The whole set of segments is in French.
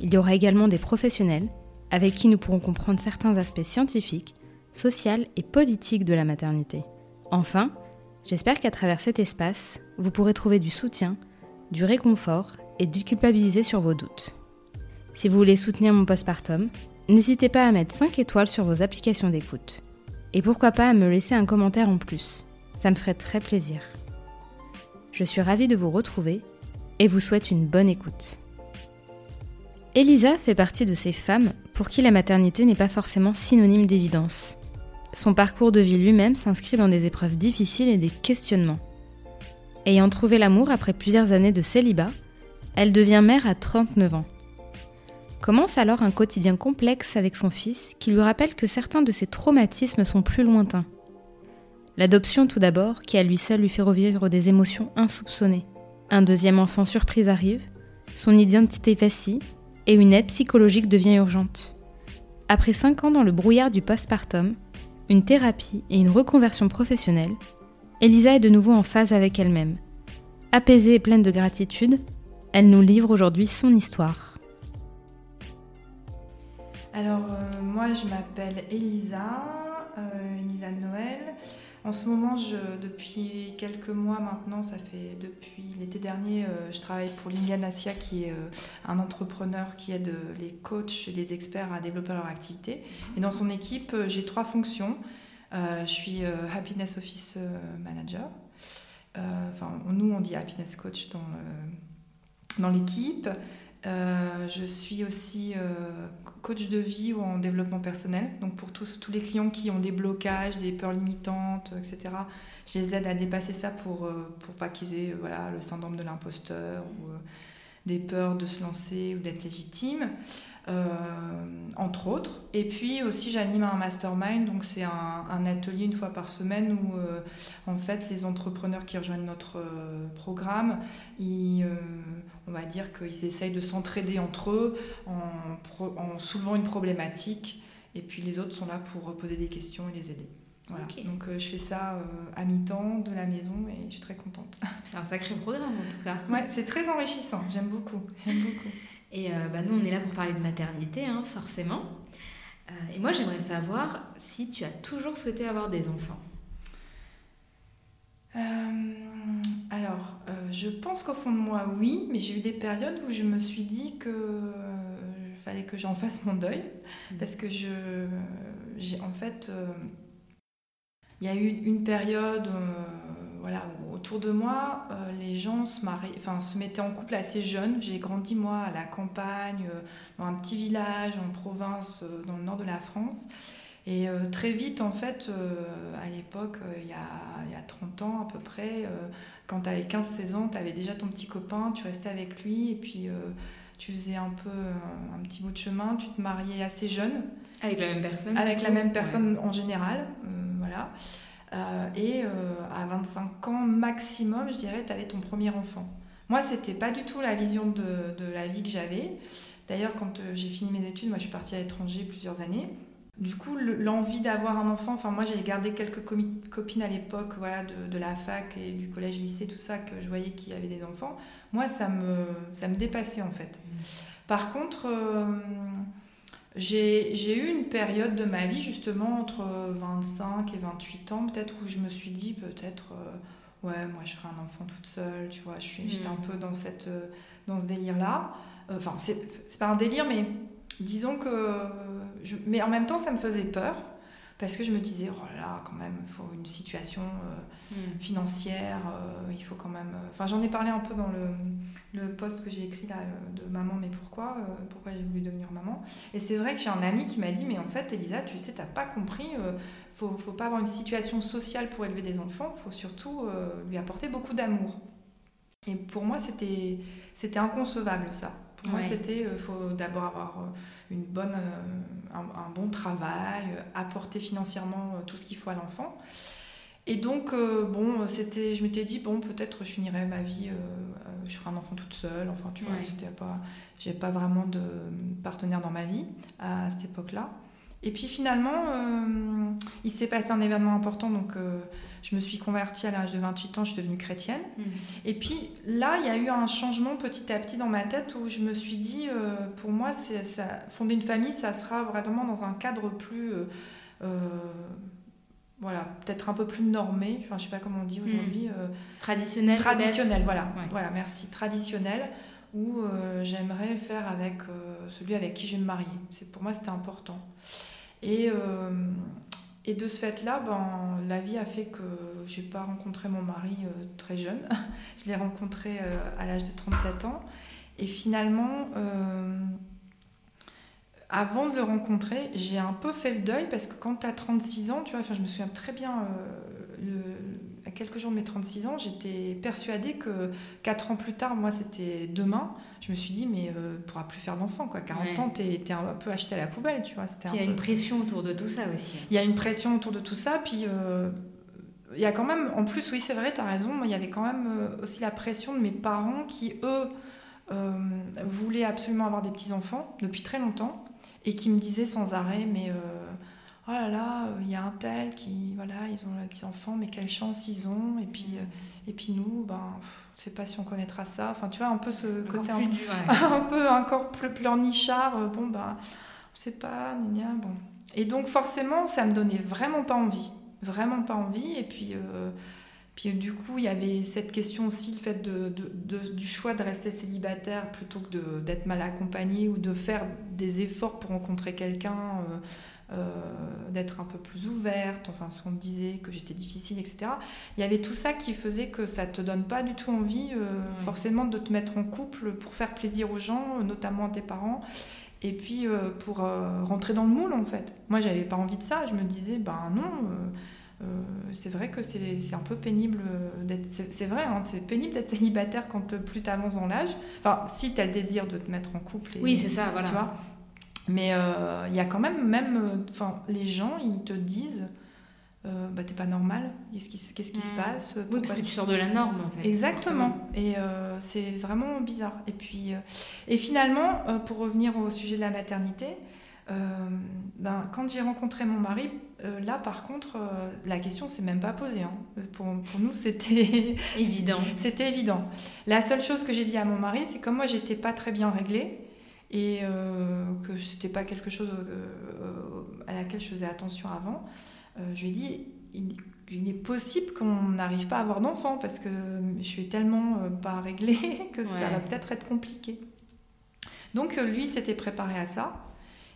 Il y aura également des professionnels avec qui nous pourrons comprendre certains aspects scientifiques, sociaux et politiques de la maternité. Enfin, j'espère qu'à travers cet espace, vous pourrez trouver du soutien, du réconfort et culpabiliser sur vos doutes. Si vous voulez soutenir mon postpartum, n'hésitez pas à mettre 5 étoiles sur vos applications d'écoute. Et pourquoi pas à me laisser un commentaire en plus. Ça me ferait très plaisir. Je suis ravie de vous retrouver et vous souhaite une bonne écoute. Elisa fait partie de ces femmes pour qui la maternité n'est pas forcément synonyme d'évidence. Son parcours de vie lui-même s'inscrit dans des épreuves difficiles et des questionnements. Ayant trouvé l'amour après plusieurs années de célibat, elle devient mère à 39 ans. Commence alors un quotidien complexe avec son fils qui lui rappelle que certains de ses traumatismes sont plus lointains. L'adoption tout d'abord, qui à lui seul lui fait revivre des émotions insoupçonnées. Un deuxième enfant surprise arrive, son identité vacille et une aide psychologique devient urgente. Après 5 ans dans le brouillard du postpartum, une thérapie et une reconversion professionnelle, Elisa est de nouveau en phase avec elle-même. Apaisée et pleine de gratitude, elle nous livre aujourd'hui son histoire. Alors, euh, moi, je m'appelle Elisa, euh, Elisa Noël. En ce moment, depuis quelques mois maintenant, ça fait depuis l'été dernier, euh, je travaille pour Lingan Asia, qui est euh, un entrepreneur qui aide les coachs et les experts à développer leur activité. Et dans son équipe, euh, j'ai trois fonctions. je suis Happiness Office Manager. Enfin, nous, on dit Happiness Coach dans, dans l'équipe. Euh, je suis aussi euh, coach de vie ou en développement personnel. Donc pour tous, tous les clients qui ont des blocages, des peurs limitantes, etc., je les aide à dépasser ça pour, euh, pour pas qu'ils aient voilà, le syndrome de l'imposteur ou des peurs de se lancer ou d'être légitime. Euh, entre autres. Et puis aussi, j'anime un mastermind, donc c'est un, atelier une fois par semaine où, euh, en fait, les entrepreneurs qui rejoignent notre euh, programme, ils, on va dire qu'ils essayent de s'entraider entre eux en, en, soulevant une problématique, et puis les autres sont là pour poser des questions et les aider. Voilà. Donc je fais ça à mi-temps de la maison et je suis très contente. C'est un sacré programme en tout cas. Ouais, c'est très enrichissant, j'aime beaucoup. J'aime beaucoup. Et euh, bah, nous, on est là pour parler de maternité, hein, forcément. Euh, et moi, j'aimerais savoir si tu as toujours souhaité avoir des enfants. Euh, alors, je pense qu'au fond de moi, oui, mais j'ai eu des périodes où je me suis dit que fallait que j'en fasse mon deuil, mmh. parce que je, j'ai en fait, il y a eu une période voilà, autour de moi, euh, les gens se, enfin, se mettaient en couple assez jeunes. J'ai grandi, moi, à la campagne, euh, dans un petit village en province, euh, dans le nord de la France. Et très vite, en fait, à l'époque, il y, a, 30 ans à peu près, quand tu avais 15-16 ans, tu avais déjà ton petit copain, tu restais avec lui, et puis tu faisais un peu un petit bout de chemin, tu te mariais assez jeune. Avec la même personne Avec la même personne en général, voilà. Euh, et euh, à 25 ans maximum, je dirais, tu avais ton premier enfant. Moi, c'était pas du tout la vision de, la vie que j'avais. D'ailleurs, quand euh, j'ai fini mes études, moi, je suis partie à l'étranger plusieurs années. Du coup, l'envie d'avoir un enfant, enfin moi j'avais gardé quelques copines à l'époque voilà, de, la fac et du collège-lycée, tout ça, que je voyais qui avaient des enfants. Moi, ça me, ça me dépassait en fait. Mmh. Par contre, j'ai eu une période de ma vie justement entre 25 et 28 ans peut-être où je me suis dit peut-être euh, ouais moi je ferai un enfant toute seule tu vois j'étais un hmm. peu dans cette euh, dans ce délire là euh, enfin c'est pas un délire mais disons que je, mais en même temps ça me faisait peur parce que je me disais, oh là là, quand même, il faut une situation euh, hmm. financière, euh, il faut quand même... Euh, enfin, j'en ai parlé un peu dans le, le post que j'ai écrit là, de Maman, mais pourquoi Pourquoi j'ai voulu devenir maman? Et c'est vrai que j'ai un ami qui m'a dit, mais en fait, Elisa, tu sais, t'as pas compris, faut, faut pas avoir une situation sociale pour élever des enfants, il faut surtout lui apporter beaucoup d'amour. Et pour moi, c'était inconcevable, ça Pour moi, c'était, il faut d'abord avoir une bonne, un, bon travail, apporter financièrement tout ce qu'il faut à l'enfant. Et donc, bon, c'était, je m'étais dit, bon, peut-être je finirai ma vie, je ferai un enfant toute seule. Enfin, tu vois, c'était pas, j'ai pas vraiment de partenaire dans ma vie à cette époque-là. Et puis finalement, euh, il s'est passé un événement important, donc euh, je me suis convertie à l'âge de 28 ans, je suis devenue chrétienne. Mmh. Et puis là, il y a eu un changement petit à petit dans ma tête où je me suis dit, euh, pour moi, ça, fonder une famille, ça sera vraiment dans un cadre plus... voilà, peut-être un peu plus normé, enfin je sais pas comment on dit mmh. aujourd'hui. traditionnel. Traditionnel, voilà. Voilà, merci. Traditionnel où j'aimerais faire avec celui avec qui je vais me marier. C'est pour moi c'était important. Et, euh, et de ce fait-là, ben, la vie a fait que je n'ai pas rencontré mon mari euh, très jeune. je l'ai rencontré euh, à l'âge de 37 ans. Et finalement, avant de le rencontrer, j'ai un peu fait le deuil parce que quand tu as 36 ans, tu vois, je me souviens très bien, le, quelques jours de mes 36 ans, j'étais persuadée que 4 ans plus tard, moi c'était demain, je me suis dit, mais euh, pourra plus faire d'enfant, quoi. 40 ans, t'es es un peu acheté à la poubelle, tu vois. Il y a une pression autour de tout ça aussi. Il y a une pression autour de tout ça, puis euh, il y a quand même, en plus, oui, c'est vrai, tu as raison, il y avait quand même euh, aussi la pression de mes parents qui, eux, euh, voulaient absolument avoir des petits-enfants depuis très longtemps et qui me disaient sans arrêt, mais oh là là, il y a un tel qui, voilà, ils ont des petits-enfants, mais quelle chance ils ont, et puis, et puis nous, ben je sais pas si on connaîtra ça. Enfin, tu vois, un peu ce côté un, peu encore plus pleurnichard. Euh, bon, bah, on sait pas, gna, bon. Et donc, forcément, ça me donnait vraiment pas envie. Vraiment pas envie. Et puis, euh, puis du coup, il y avait cette question aussi, le fait de, du choix de rester célibataire plutôt que d'être mal accompagné ou de faire des efforts pour rencontrer quelqu'un. Euh, euh, d'être un peu plus ouverte, enfin ce qu'on me disait, que j'étais difficile, etc. Il y avait tout ça qui faisait que ça te donne pas du tout envie euh, forcément de te mettre en couple pour faire plaisir aux gens, notamment à tes parents, et puis euh, pour rentrer dans le moule en fait. Moi j'avais pas envie de ça, je me disais, ben non. c'est vrai que c'est un peu pénible d'être. C'est vrai, hein, c'est pénible d'être célibataire quand plus tu avances dans l'âge. Enfin, si tu as le désir de te mettre en couple. oui, c'est ça, voilà. Tu vois mais euh, il y a quand même, même euh, enfin, les gens, ils te disent euh, bah, t'es pas normal, qu'est-ce qui, qu'est-ce qui se mm. passe Oui, parce que tu sors de la norme en fait. Exactement, et c'est vraiment bizarre. Et puis, et finalement, pour revenir au sujet de la maternité, ben, quand j'ai rencontré mon mari, là par contre, la question s'est même pas posée. Hein. Pour, pour, nous, c'était évident. c'était évident. La seule chose que j'ai dit à mon mari, c'est comme moi, j'étais pas très bien réglée et euh, que ce n'était pas quelque chose euh, à laquelle je faisais attention avant, euh, je lui ai dit il, est possible qu'on n'arrive pas à avoir d'enfant parce que je suis tellement pas réglée que ça va peut-être être compliqué. Donc lui s'était préparé à ça.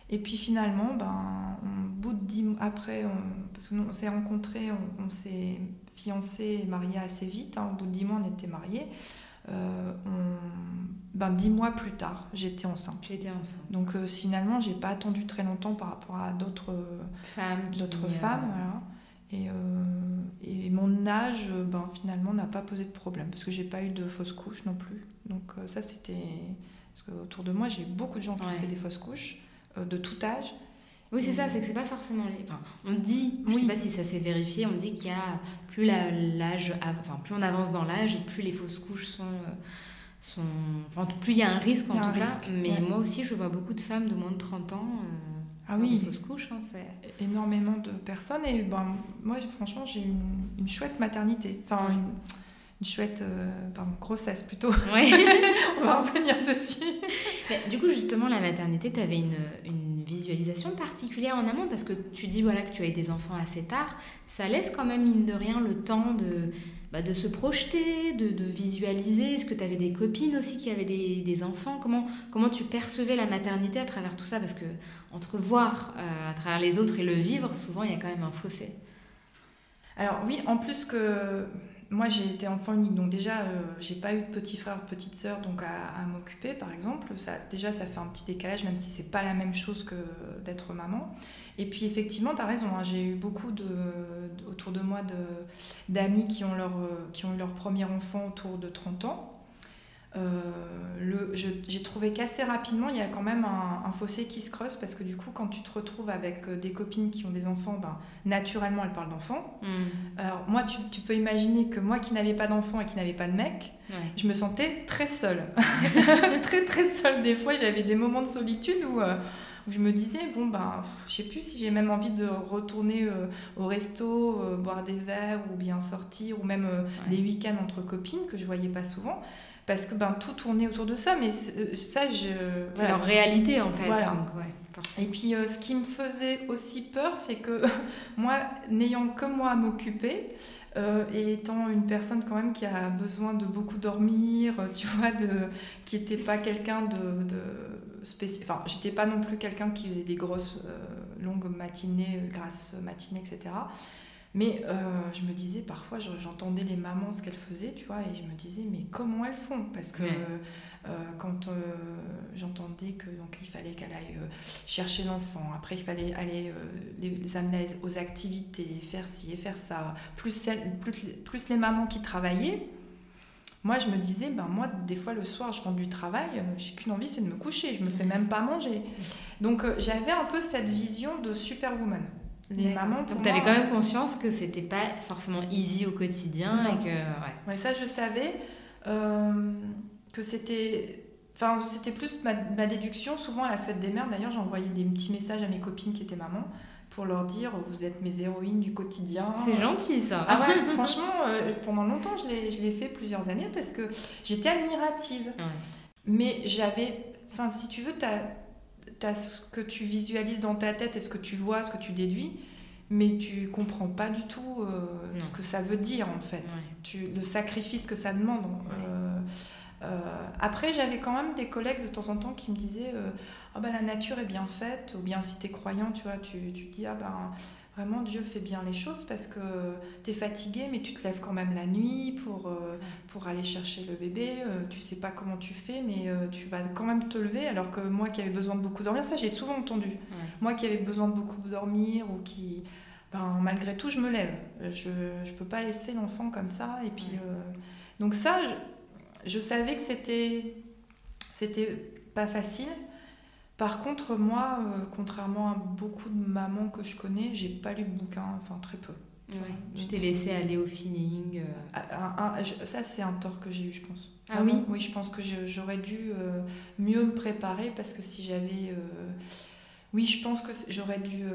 Et puis finalement, ben, au bout de dix mois après, parce qu'on s'est rencontrés, on, s'est fiancés et mariés assez vite. Hein, au bout de dix mois, on était mariés. Euh, ben, dix mois plus tard, j'étais enceinte. J'étais enceinte. Donc euh, finalement, j'ai pas attendu très longtemps par rapport à d'autres femmes. D'autres femmes, voilà. Et, euh, et, mon âge, ben, finalement, n'a pas posé de problème parce que j'ai pas eu de fausse couche non plus. Donc ça, c'était parce qu'autour de moi, j'ai beaucoup de gens qui ont fait des fausses couches de tout âge. Oui, c'est ça, c'est que c'est pas forcément. Enfin, on dit, je ne sais pas si ça s'est vérifié, on dit qu'il y a plus l'âge, enfin plus on avance dans l'âge et plus les fausses couches sont, euh, sont, enfin plus il y a un risque en tout cas. Mais moi aussi, je vois beaucoup de femmes de moins de 30 ans. Euh, ah oui, fausses couches, hein, c'est énormément de personnes et ben moi franchement j'ai une, une chouette maternité, enfin une, une chouette euh, grossesse plutôt. Ouais. On va revenir dessus. du coup, justement, la maternité, tu avais une, une, visualisation particulière en amont parce que tu dis voilà, que tu as eu des enfants assez tard. Ça laisse quand même, mine de rien, le temps de, bah, de se projeter, de, de visualiser. Est-ce que tu avais des copines aussi qui avaient des, des, enfants? Comment, comment tu percevais la maternité à travers tout ça? Parce que entre voir euh, à travers les autres et le vivre, souvent, il y a quand même un fossé. Alors oui, en plus que moi, j'ai été enfant unique, donc déjà, euh, j'ai pas eu de petit frère, de petite sœur, donc à, m'occuper, par exemple. Déjà, ça fait un petit décalage, même si c'est pas la même chose que d'être maman. Et puis, effectivement, tu as raison. Hein, j'ai eu beaucoup de, autour de moi d'amis qui ont leur qui ont eu leur premier enfant autour de 30 ans. Euh, j'ai trouvé qu'assez rapidement, il y a quand même un, fossé qui se creuse parce que du coup, quand tu te retrouves avec euh, des copines qui ont des enfants, ben, naturellement, elles parlent d'enfants. Hmm. Alors, moi, tu, peux imaginer que moi qui n'avais pas d'enfants et qui n'avais pas de mec, je me sentais très seule. très, très seule. Des fois, j'avais des moments de solitude où. Euh, où je me disais, bon, ben, je sais plus si j'ai même envie de retourner euh, au resto, euh, boire des verres ou bien sortir, ou même euh, des week-ends entre copines que je voyais pas souvent. Parce que ben, tout tournait autour de ça, mais ça, je. C'est leur réalité en fait. Et puis, ce qui me faisait aussi peur, c'est que moi, n'ayant que moi à m'occuper, et étant une personne quand même qui a besoin de beaucoup dormir, tu vois, de, qui n'était pas quelqu'un de, de Enfin, j'étais pas non plus quelqu'un qui faisait des grosses euh, longues matinées, euh, grasses matinées, etc. Mais euh, je me disais, parfois, j'entendais les mamans ce qu'elles faisaient, tu vois, et je me disais, mais comment elles font? Parce que quand j'entendais que donc il fallait qu'elle aille chercher l'enfant, après il fallait aller les, amener aux activités, faire ci et faire ça, plus, plus, plus les mamans qui travaillaient, moi, je me disais, ben moi, des fois, le soir, je rentre du travail, euh, j'ai qu'une envie, c'est de me coucher. Je me fais même pas manger. Donc, euh, j'avais un peu cette vision de superwoman. Les mamans, Donc, tu avais quand même conscience que c'était pas forcément easy au quotidien et que. Ouais. ça, je savais euh, que c'était. Enfin, c'était plus ma, ma, déduction. Souvent, à la fête des mères, d'ailleurs, j'envoyais des petits messages à mes copines qui étaient mamans pour leur dire vous êtes mes héroïnes du quotidien. C'est gentil ça. Ah ouais, franchement, euh, pendant longtemps, je l'ai fait plusieurs années parce que j'étais admirative. Mais j'avais, enfin, si tu veux, tu as, ce que tu visualises dans ta tête et ce que tu vois, ce que tu déduis, mais tu comprends pas du tout euh, ce que ça veut dire en fait. Tu, le sacrifice que ça demande. Euh, après, j'avais quand même des collègues de temps en temps qui me disaient ah bah, la nature est bien faite, ou bien si tu es croyant, tu vois, tu, tu dis, ah ben vraiment Dieu fait bien les choses parce que tu es fatigué, mais tu te lèves quand même la nuit pour, euh, pour aller chercher le bébé. Euh, tu sais pas comment tu fais, mais euh, tu vas quand même te lever. Alors que moi qui avais besoin de beaucoup dormir, ça j'ai souvent entendu. Moi qui avais besoin de beaucoup dormir ou qui. Ben, malgré tout, je me lève. Je ne peux pas laisser l'enfant comme ça. Et puis, donc, ça, je, je savais que c'était c'était pas facile. Par contre, moi, euh, contrairement à beaucoup de mamans que je connais, j'ai pas lu de bouquin, enfin très peu. Ouais, tu t'es laissé aller au feeling. Euh. Ah, ça, c'est un tort que j'ai eu, je pense. Ah oui? Oui, je pense que j'aurais dû euh, mieux me préparer parce que si j'avais. Oui, je pense que j'aurais dû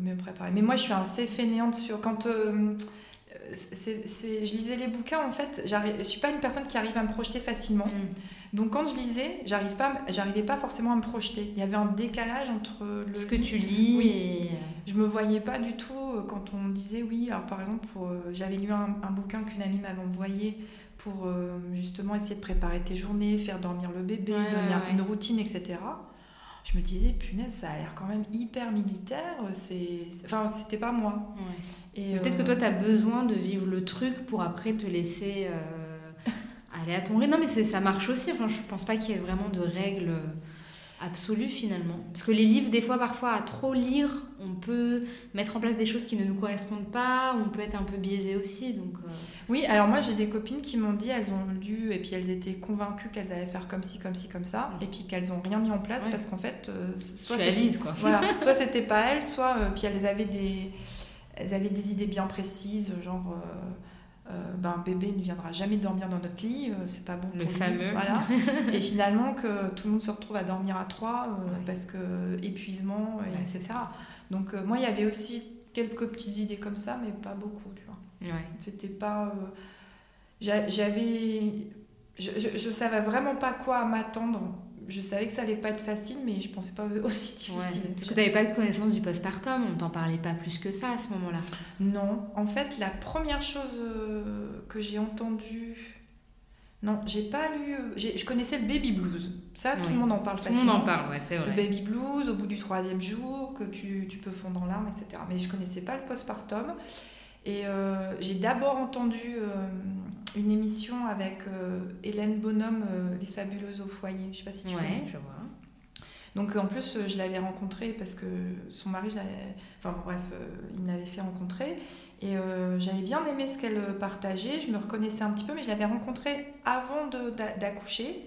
mieux me préparer. Mais moi, je suis assez fainéante sur. Quand. je lisais les bouquins, en fait, je suis pas une personne qui arrive à me projeter facilement. Mm. Donc quand je lisais, j'arrive pas, j'arrivais pas forcément à me projeter. Il y avait un décalage entre le ce que tu lis oui. et je me voyais pas du tout euh, quand on disait oui. Alors par exemple, euh, j'avais lu un, bouquin qu'une amie m'avait envoyé pour euh, justement essayer de préparer tes journées, faire dormir le bébé, donner une routine, etc. Je me disais punaise, ça a l'air quand même hyper militaire. C'est, enfin, c'était pas moi. Peut-être que toi, tu as besoin de vivre le truc pour après te laisser aller à ton rythme. Non, mais ça marche aussi. Enfin, je pense pas qu'il y ait vraiment de règles absolues finalement. Parce que les livres, des fois, parfois, à trop lire, on peut mettre en place des choses qui ne nous correspondent pas, on peut être un peu biaisé aussi. Donc, euh. Oui, alors moi j'ai des copines qui m'ont dit, elles ont lu et puis elles étaient convaincues qu'elles allaient faire comme ci, comme ci, comme ça, et puis qu'elles n'ont rien mis en place parce qu'en fait, euh, soit c'était quoi. Voilà, soit c'était pas elles, soit euh, puis elles avaient des, elles avaient des idées bien précises, genre euh, ben, bébé ne viendra jamais dormir dans notre lit, euh, c'est pas bon pour le fameux. Voilà. et finalement que tout le monde se retrouve à dormir à trois euh, parce que épuisement, etc. Donc moi il y avait aussi quelques petites idées comme ça, mais pas beaucoup, tu vois. C'était pas, j'avais, je, je, je, savais vraiment pas quoi m'attendre je savais que ça allait pas être facile, mais je pensais pas aussi difficile. Parce que tu n'avais pas de connaissance du postpartum, on t'en parlait pas plus que ça à ce moment-là. Non, en fait, la première chose euh, que j'ai entendue, non, j'ai pas lu. Euh, je connaissais le baby blues. Ça, tout le monde en parle facilement. Tout le monde en parle, ouais, c'est vrai. Le baby blues, au bout du troisième jour, que tu, tu peux fondre en larmes, etc. Mais je connaissais pas le postpartum. Et euh, j'ai d'abord entendu euh, une émission avec euh, Hélène Bonhomme, Les Fabuleuses au foyer. Je ne sais pas si tu connais. je vois. Donc en plus, je l'avais rencontrée parce que son mari, enfin bref, il m'avait fait rencontrer. Et j'avais bien aimé ce qu'elle partageait. Je me reconnaissais un petit peu, mais je l'avais rencontrée avant d'accoucher.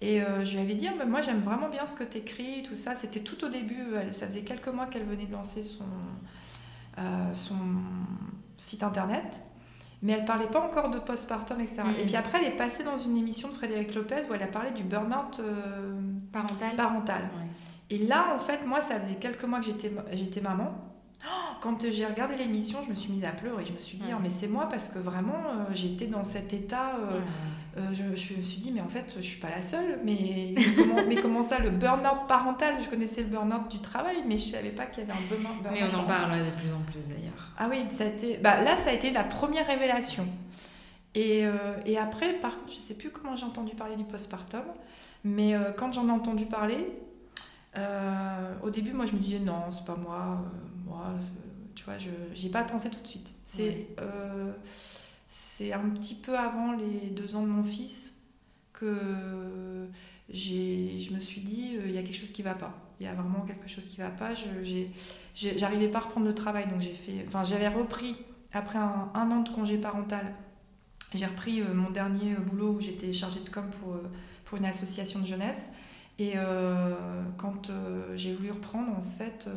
Et je lui avais dit, ah, moi j'aime vraiment bien ce que tu écris, tout ça. C'était tout au début, ça faisait quelques mois qu'elle venait de lancer son, son site internet mais elle parlait pas encore de postpartum, etc. Et puis après, elle est passée dans une émission de Frédéric Lopez où elle a parlé du burn-out parental. parental. Et là, en fait, moi, ça faisait quelques mois que j'étais maman. Quand j'ai regardé l'émission, je me suis mise à pleurer. Je me suis dit, oh, mais c'est moi parce que vraiment, euh, j'étais dans cet état. Euh, euh, je, me suis dit, mais en fait, je suis pas la seule. Mais, comment, mais comment ça, le burn-out parental? Je connaissais le burn-out du travail, mais je savais pas qu'il y avait un burn-out. mais on en parle de plus en plus d'ailleurs. Ah oui, ça a été, bah, là, ça a été la première révélation. Et, et après, par contre, je sais plus comment j'ai entendu parler du postpartum, mais quand j'en ai entendu parler, au début, moi, je me disais, non, c'est pas moi. moi, tu vois, je n'ai pas pensé tout de suite. C'est euh, c'est un petit peu avant les deux ans de mon fils que je me suis dit, euh, il y a quelque chose qui ne va pas. Il y a vraiment quelque chose qui ne va pas. Je n'arrivais pas à reprendre le travail, donc j'ai fait... Enfin, j'avais repris, après un, an de congé parental, j'ai repris euh, mon dernier boulot où j'étais chargée de com pour, pour une association de jeunesse. Et quand j'ai voulu reprendre, en fait,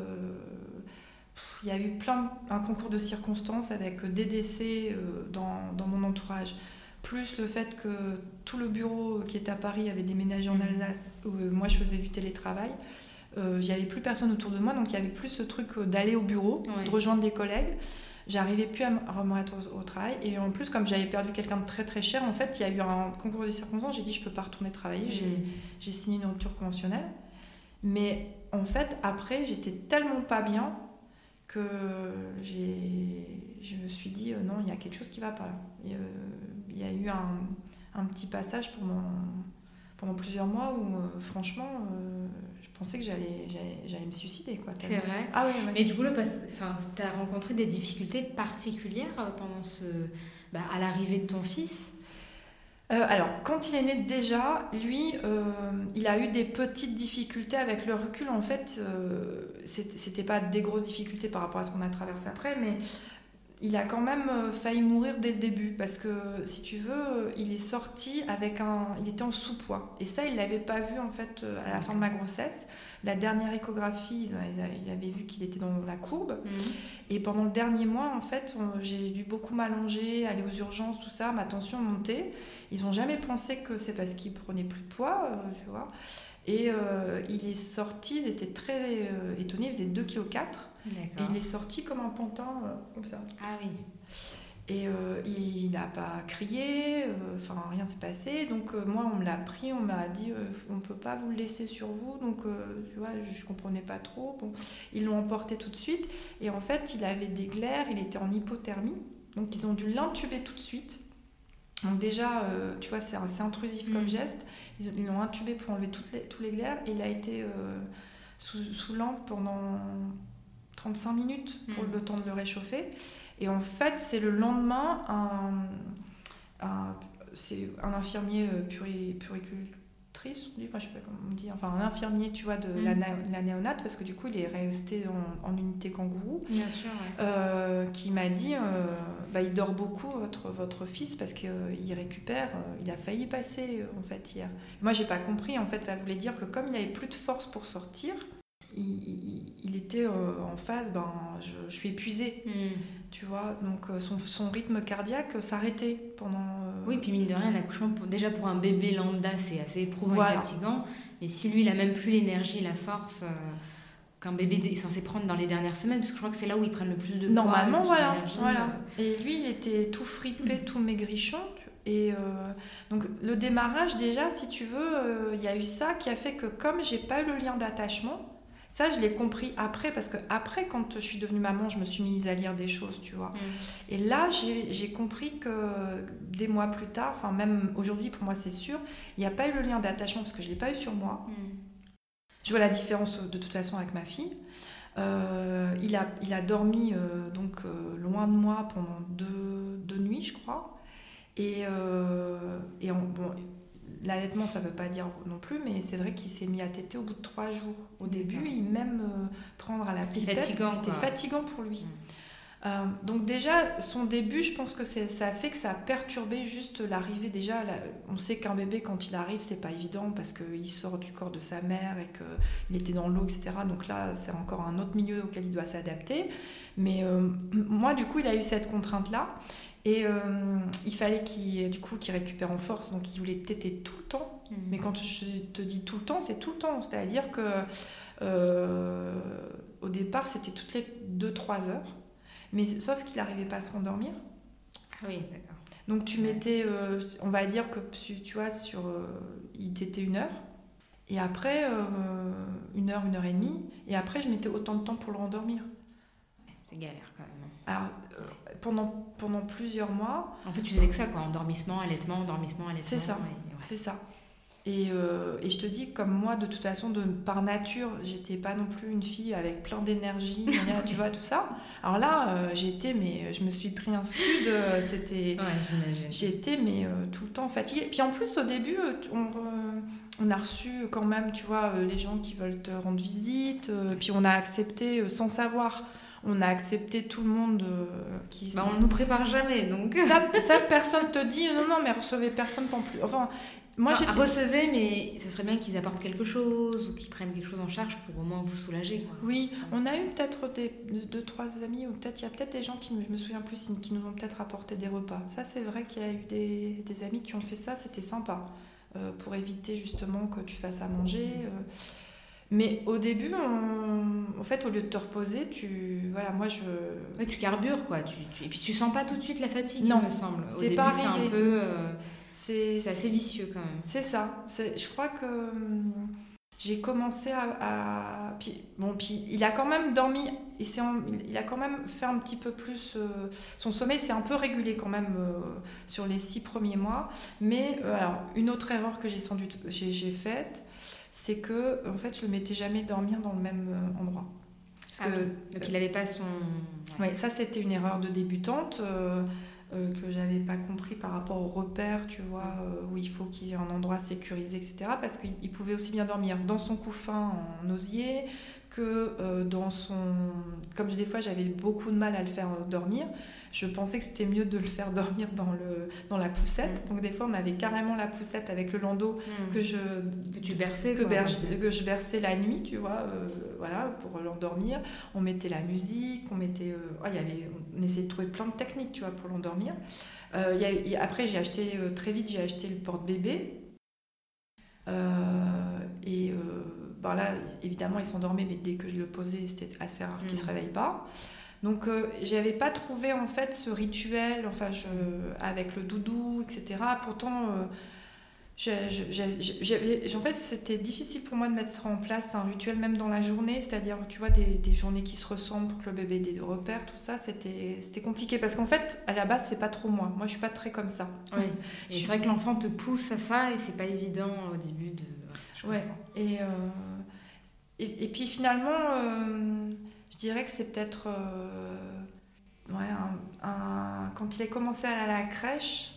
il y a eu plein, un concours de circonstances avec des décès euh, dans, dans, mon entourage, plus le fait que tout le bureau qui est à Paris avait déménagé en mmh. Alsace, où euh, moi je faisais du télétravail. Euh, il n'y avait plus personne autour de moi, donc il y avait plus ce truc d'aller au bureau, de rejoindre des collègues. J'arrivais plus à me remettre au, travail. Et en plus, comme j'avais perdu quelqu'un de très très cher, en fait, il y a eu un concours de circonstances. J'ai dit, je peux pas retourner travailler. Mmh. J'ai signé une rupture conventionnelle. Mais en fait, après, j'étais tellement pas bien que je me suis dit euh, non, il y a quelque chose qui va pas là. Euh, il y a eu un, un, petit passage pendant, pendant plusieurs mois où euh, franchement pensais que j'allais, j'allais, me suicider. Quoi, C'est vrai. Ah, Mais du coup, tu as rencontré des difficultés particulières pendant ce, bah, à l'arrivée de ton fils? Euh, alors, quand il est né déjà, lui, euh, il a eu des petites difficultés avec le recul. En fait, euh, c'était pas des grosses difficultés par rapport à ce qu'on a traversé après, mais il a quand même failli mourir dès le début parce que, si tu veux, il est sorti avec un, il était en sous-poids. Et ça, il l'avait pas vu en fait à la fin de ma grossesse. La dernière échographie, il avait vu qu'il était dans la courbe. Mhm. Et pendant le dernier mois, en fait, j'ai dû beaucoup m'allonger, aller aux urgences, tout ça. Ma tension montait. Ils n'ont jamais pensé que c'est parce qu'il prenait plus de poids, euh, tu vois. Et euh, il est sorti, ils étaient très euh, étonnés, il faisait 2,4 kg. Et il est sorti comme un pantin, comme ça. Ah oui. Et il n'a pas crié, enfin rien ne s'est passé. Donc moi, on me l'a pris, on m'a dit on ne peut pas vous le laisser sur vous. Donc tu vois, je ne comprenais pas trop. Bon, ils l'ont emporté tout de suite. Et en fait, il avait des glaires, il était en hypothermie. Donc ils ont dû l'intuber tout de suite. Donc déjà, euh, tu vois, c'est assez intrusif comme mm. geste. Ils l'ont intubé pour enlever toutes les, tous les glaires. Et il a été euh, sous, sous, lampe pendant 35 minutes pour mm. le temps de le réchauffer. Et en fait, c'est le lendemain, un, c'est un infirmier euh, on dit, enfin je sais pas comment on dit, enfin un infirmier, tu vois, de la, mm. néonate, parce que du coup il est resté en, unité kangourou, Bien sûr, euh, qui m'a dit, euh, bah, il dort beaucoup votre, votre fils parce qu'il euh, récupère, il a failli passer en fait hier. Moi j'ai pas compris, en fait ça voulait dire que comme il avait plus de force pour sortir, il, était en phase, ben, je, suis épuisée, mm. tu vois, donc son, son rythme cardiaque s'arrêtait pendant oui, puis mine de rien, l'accouchement, déjà pour un bébé lambda, c'est assez éprouvant et fatigant. Mais si lui, il n'a même plus l'énergie, la force euh, qu'un bébé est censé prendre dans les dernières semaines, parce que je crois que c'est là où ils prennent le plus de poids. Normalement, voilà. voilà. Euh. Et lui, il était tout fripé, tout maigrichon. Et euh, donc le démarrage, déjà, si tu veux, il y a eu ça qui a fait que comme j'ai pas eu le lien d'attachement, ça, je l'ai compris après, parce que après, quand je suis devenue maman, je me suis mise à lire des choses, tu vois. Mm. Et là, j'ai compris que des mois plus tard, enfin même aujourd'hui, pour moi, c'est sûr, il n'y a pas eu le lien d'attachement, parce que je ne l'ai pas eu sur moi. Mm. Je vois la différence de toute façon avec ma fille. Euh, il, a, il a dormi euh, donc euh, loin de moi pendant deux, deux, nuits, je crois. Et, et bon, L'allaitement, ça ne veut pas dire non plus, mais c'est vrai qu'il s'est mis à téter au bout de trois jours. Au début, il même euh, prendre à la pipette, c'était fatigant pour lui. Mm. Euh, donc déjà, son début, je pense que ça a fait que ça a perturbé juste l'arrivée. Déjà, on sait qu'un bébé, quand il arrive, c'est pas évident parce qu'il sort du corps de sa mère et qu'il était dans l'eau, etc. Donc là, c'est encore un autre milieu auquel il doit s'adapter. Mais euh, moi, du coup, il a eu cette contrainte-là. Et euh, il fallait qu'il du coup, récupère en force, donc il voulait téter tout le temps. Mmh. Mais quand je te dis tout le temps, c'est tout le temps. C'est-à-dire que au départ, c'était toutes les 2-3 heures. Mais sauf qu'il n'arrivait pas à se rendormir. Ah oui, d'accord. Donc tu mettais, euh, on va dire que tu vois, sur, euh, il t'était une heure. Et après, euh, une heure, une heure et demie. Et après, je mettais autant de temps pour le rendormir. C'est galère quand même. Alors, pendant, pendant plusieurs mois. En fait, tu faisais que ça, quoi. Endormissement, allaitement, endormissement, allaitement. C'est ça. C'est ça. Euh, et, je te dis, comme moi, de toute façon, de, par nature, j'étais pas non plus une fille avec plein d'énergie, tu vois, tout ça. Alors là, euh, j'étais, mais je me suis pris un scud, euh, c'était. j'étais, mais tout le temps fatiguée. Puis en plus, au début, on, on, a reçu quand même, tu vois, les gens qui veulent te rendre visite, puis on a accepté sans savoir on a accepté tout le monde qui. Bah, on nous prépare jamais, donc. Ça, ça, personne te dit non, non, mais recevez personne en plus. Enfin, moi, enfin, recevez, mais ça serait bien qu'ils apportent quelque chose ou qu'ils prennent quelque chose en charge pour au moins vous soulager. Oui, on a eu peut-être des, deux, trois amis, ou peut-être il y a peut-être des gens qui, je me souviens plus, qui nous ont peut-être apporté des repas. Ça, c'est vrai qu'il y a eu des, des, amis qui ont fait ça, c'était sympa, euh, pour éviter justement que tu fasses à manger. Euh. Mais au début, en fait, au lieu de te reposer, tu. Voilà, moi je. tu carbures, quoi. Tu, Et puis tu sens pas tout de suite la fatigue, non, il me semble. Au début, c'est un peu. Euh, c'est assez vicieux quand même. C'est ça. Je crois que hum, j'ai commencé à, bon, puis il a quand même dormi. Il, il a quand même fait un petit peu plus. Euh, son sommeil s'est un peu régulé quand même euh, sur les six premiers mois. Mais euh, alors, une autre erreur que j'ai j'ai faite, c'est que en fait, je le mettais jamais dormir dans le même endroit. ah oui. Donc il n'avait pas son. Oui, ça c'était une erreur de débutante. Euh, que j'avais pas compris par rapport aux repères, tu vois, euh, où il faut qu'il y ait un endroit sécurisé, etc. Parce qu'il pouvait aussi bien dormir dans son couffin en osier que euh, dans son... Comme des fois j'avais beaucoup de mal à le faire dormir, je pensais que c'était mieux de le faire dormir dans, le, dans la poussette. Mm. Donc des fois, on avait carrément la poussette avec le landau mm. que je que tu berçais, que, que je berçais la nuit, tu vois, euh, voilà, pour l'endormir. On mettait la musique, on mettait, euh, oh, y avait, on essayait de trouver plein de techniques, tu vois, pour l'endormir. Euh, après, j'ai acheté très vite, j'ai acheté le porte-bébé. et ben là, évidemment, il s'endormait, mais dès que je le posais, c'était assez rare qu'il ne se mm. réveille pas. Donc euh, j'avais pas trouvé en fait ce rituel, enfin je, avec le doudou, etc. Pourtant, euh, en fait c'était difficile pour moi de mettre en place un rituel même dans la journée, c'est-à-dire tu vois des, des, journées qui se ressemblent pour que le bébé ait des repères, tout ça, c'était compliqué parce qu'en fait à la base c'est pas trop moi. Moi je suis pas très comme ça. Oui. Et c'est vrai que l'enfant te pousse à ça et c'est pas évident au début de. Ouais. Et, euh, et, et, puis finalement je dirais que c'est peut-être. Euh, ouais, un, quand il a commencé à aller à la crèche,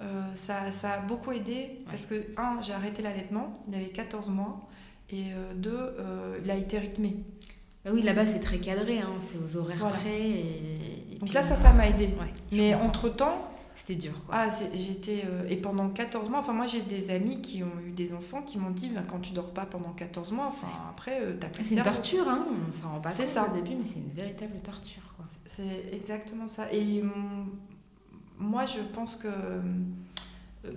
euh, ça, ça, a beaucoup aidé parce que, un, j'ai arrêté l'allaitement, il avait 14 mois, et euh, deux, il a été rythmé. Bah oui, là-bas c'est très cadré, hein, c'est aux horaires près. Et, Donc là, ça, ça m'a aidé. Mais entre-temps, c'était dur. Quoi. Ah, j'étais. Euh, et pendant 14 mois, enfin, moi j'ai des amis qui ont eu des enfants qui m'ont dit ben, quand tu dors pas pendant 14 mois, enfin, après, euh, t'as plus C'est une torture, hein, on s'en rend pas compte ça. au début, mais c'est une véritable torture. quoi. C'est exactement ça. Et moi, je pense que euh,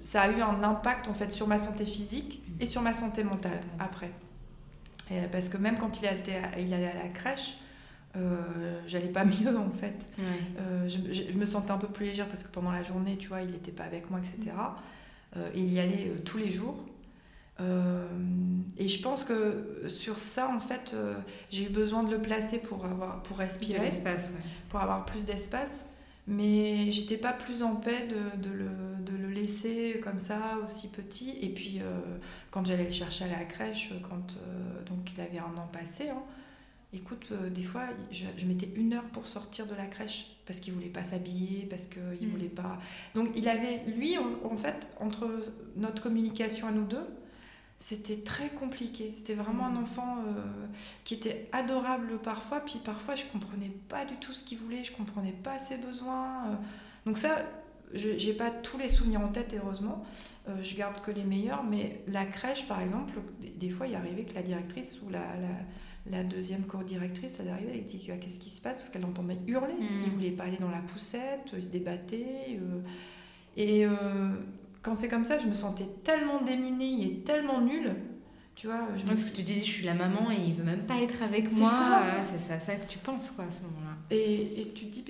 ça a eu un impact en fait sur ma santé physique et sur ma santé mentale après. parce que même quand il il allait à la crèche, euh, j'allais pas mieux en fait. Euh, je, me sentais un peu plus légère parce que pendant la journée, tu vois, il n'était pas avec moi, etc. Euh, il y allait tous les jours. et je pense que sur ça, en fait, j'ai eu besoin de le placer pour, avoir, pour respirer, pour avoir plus d'espace. Mais j'étais pas plus en paix de, de, le, de, le, laisser comme ça, aussi petit. Et puis, quand j'allais le chercher à la crèche, quand donc il avait un an passé, hein, Écoute, euh, des fois, je, mettais une heure pour sortir de la crèche parce qu'il voulait pas s'habiller, parce qu'il ne mm. voulait pas. Donc, il avait, lui, en, fait, entre notre communication à nous deux, c'était très compliqué. C'était vraiment un enfant euh, qui était adorable parfois, puis parfois je comprenais pas du tout ce qu'il voulait, je comprenais pas ses besoins. euh. Donc ça, je j'ai pas tous les souvenirs en tête, heureusement. Euh, je garde que les meilleurs, mais la crèche, par exemple, des, des fois, il arrivait que la directrice ou la, la, la deuxième co-directrice, elle arrivait, elle dit qu'est-ce qui se passe? Parce qu'elle entendait hurler. Mhm. Il voulait pas aller dans la poussette, il se débattait. euh. et euh, quand c'est comme ça, je me sentais tellement démunie et tellement nulle. Tu vois, je me parce que tu disais, je suis la maman et il veut même pas être avec C'est moi. ça. C'est ça, ça que tu penses, quoi, à ce moment-là. Et, et tu te dis,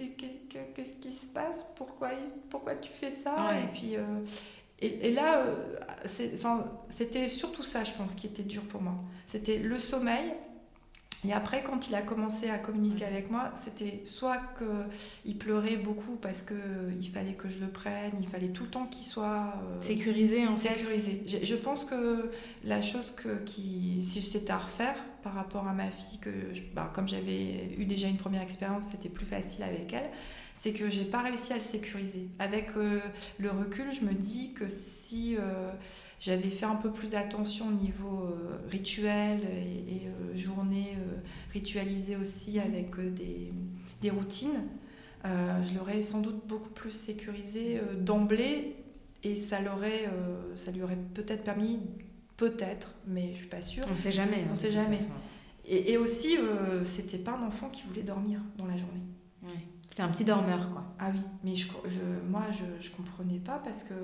qu'est-ce qui se passe? Pourquoi, pourquoi tu fais ça? Ouais. Et puis, euh, et, et là, euh, c'était surtout ça, je pense, qui était dur pour moi. C'était le sommeil. Et après, quand il a commencé à communiquer avec moi, c'était soit qu'il pleurait beaucoup parce qu'il fallait que je le prenne, il fallait tout le temps qu'il soit euh, Sécurisé, en fait. sécurisé. Je, je pense que la chose que, qui, si c'était à refaire par rapport à ma fille, que je- ben, comme j'avais eu déjà une première expérience, c'était plus facile avec elle, c'est que j'ai pas réussi à le sécuriser. Avec euh, le recul, je me dis que si euh, j'avais fait un peu plus attention au niveau euh, rituel et, et, euh, journée euh, ritualisée aussi avec des, des routines, je l'aurais sans doute beaucoup plus sécurisé d'emblée et ça, l'aurait, ça lui aurait peut-être permis, peut-être, mais je suis pas sûre. On sait jamais. On hein, sait de toute jamais. façon. Et, et aussi, euh, c'était pas un enfant qui voulait dormir dans la journée. Ouais. C'est un petit dormeur, quoi. Ah oui, mais je, je- moi, je, je comprenais pas parce que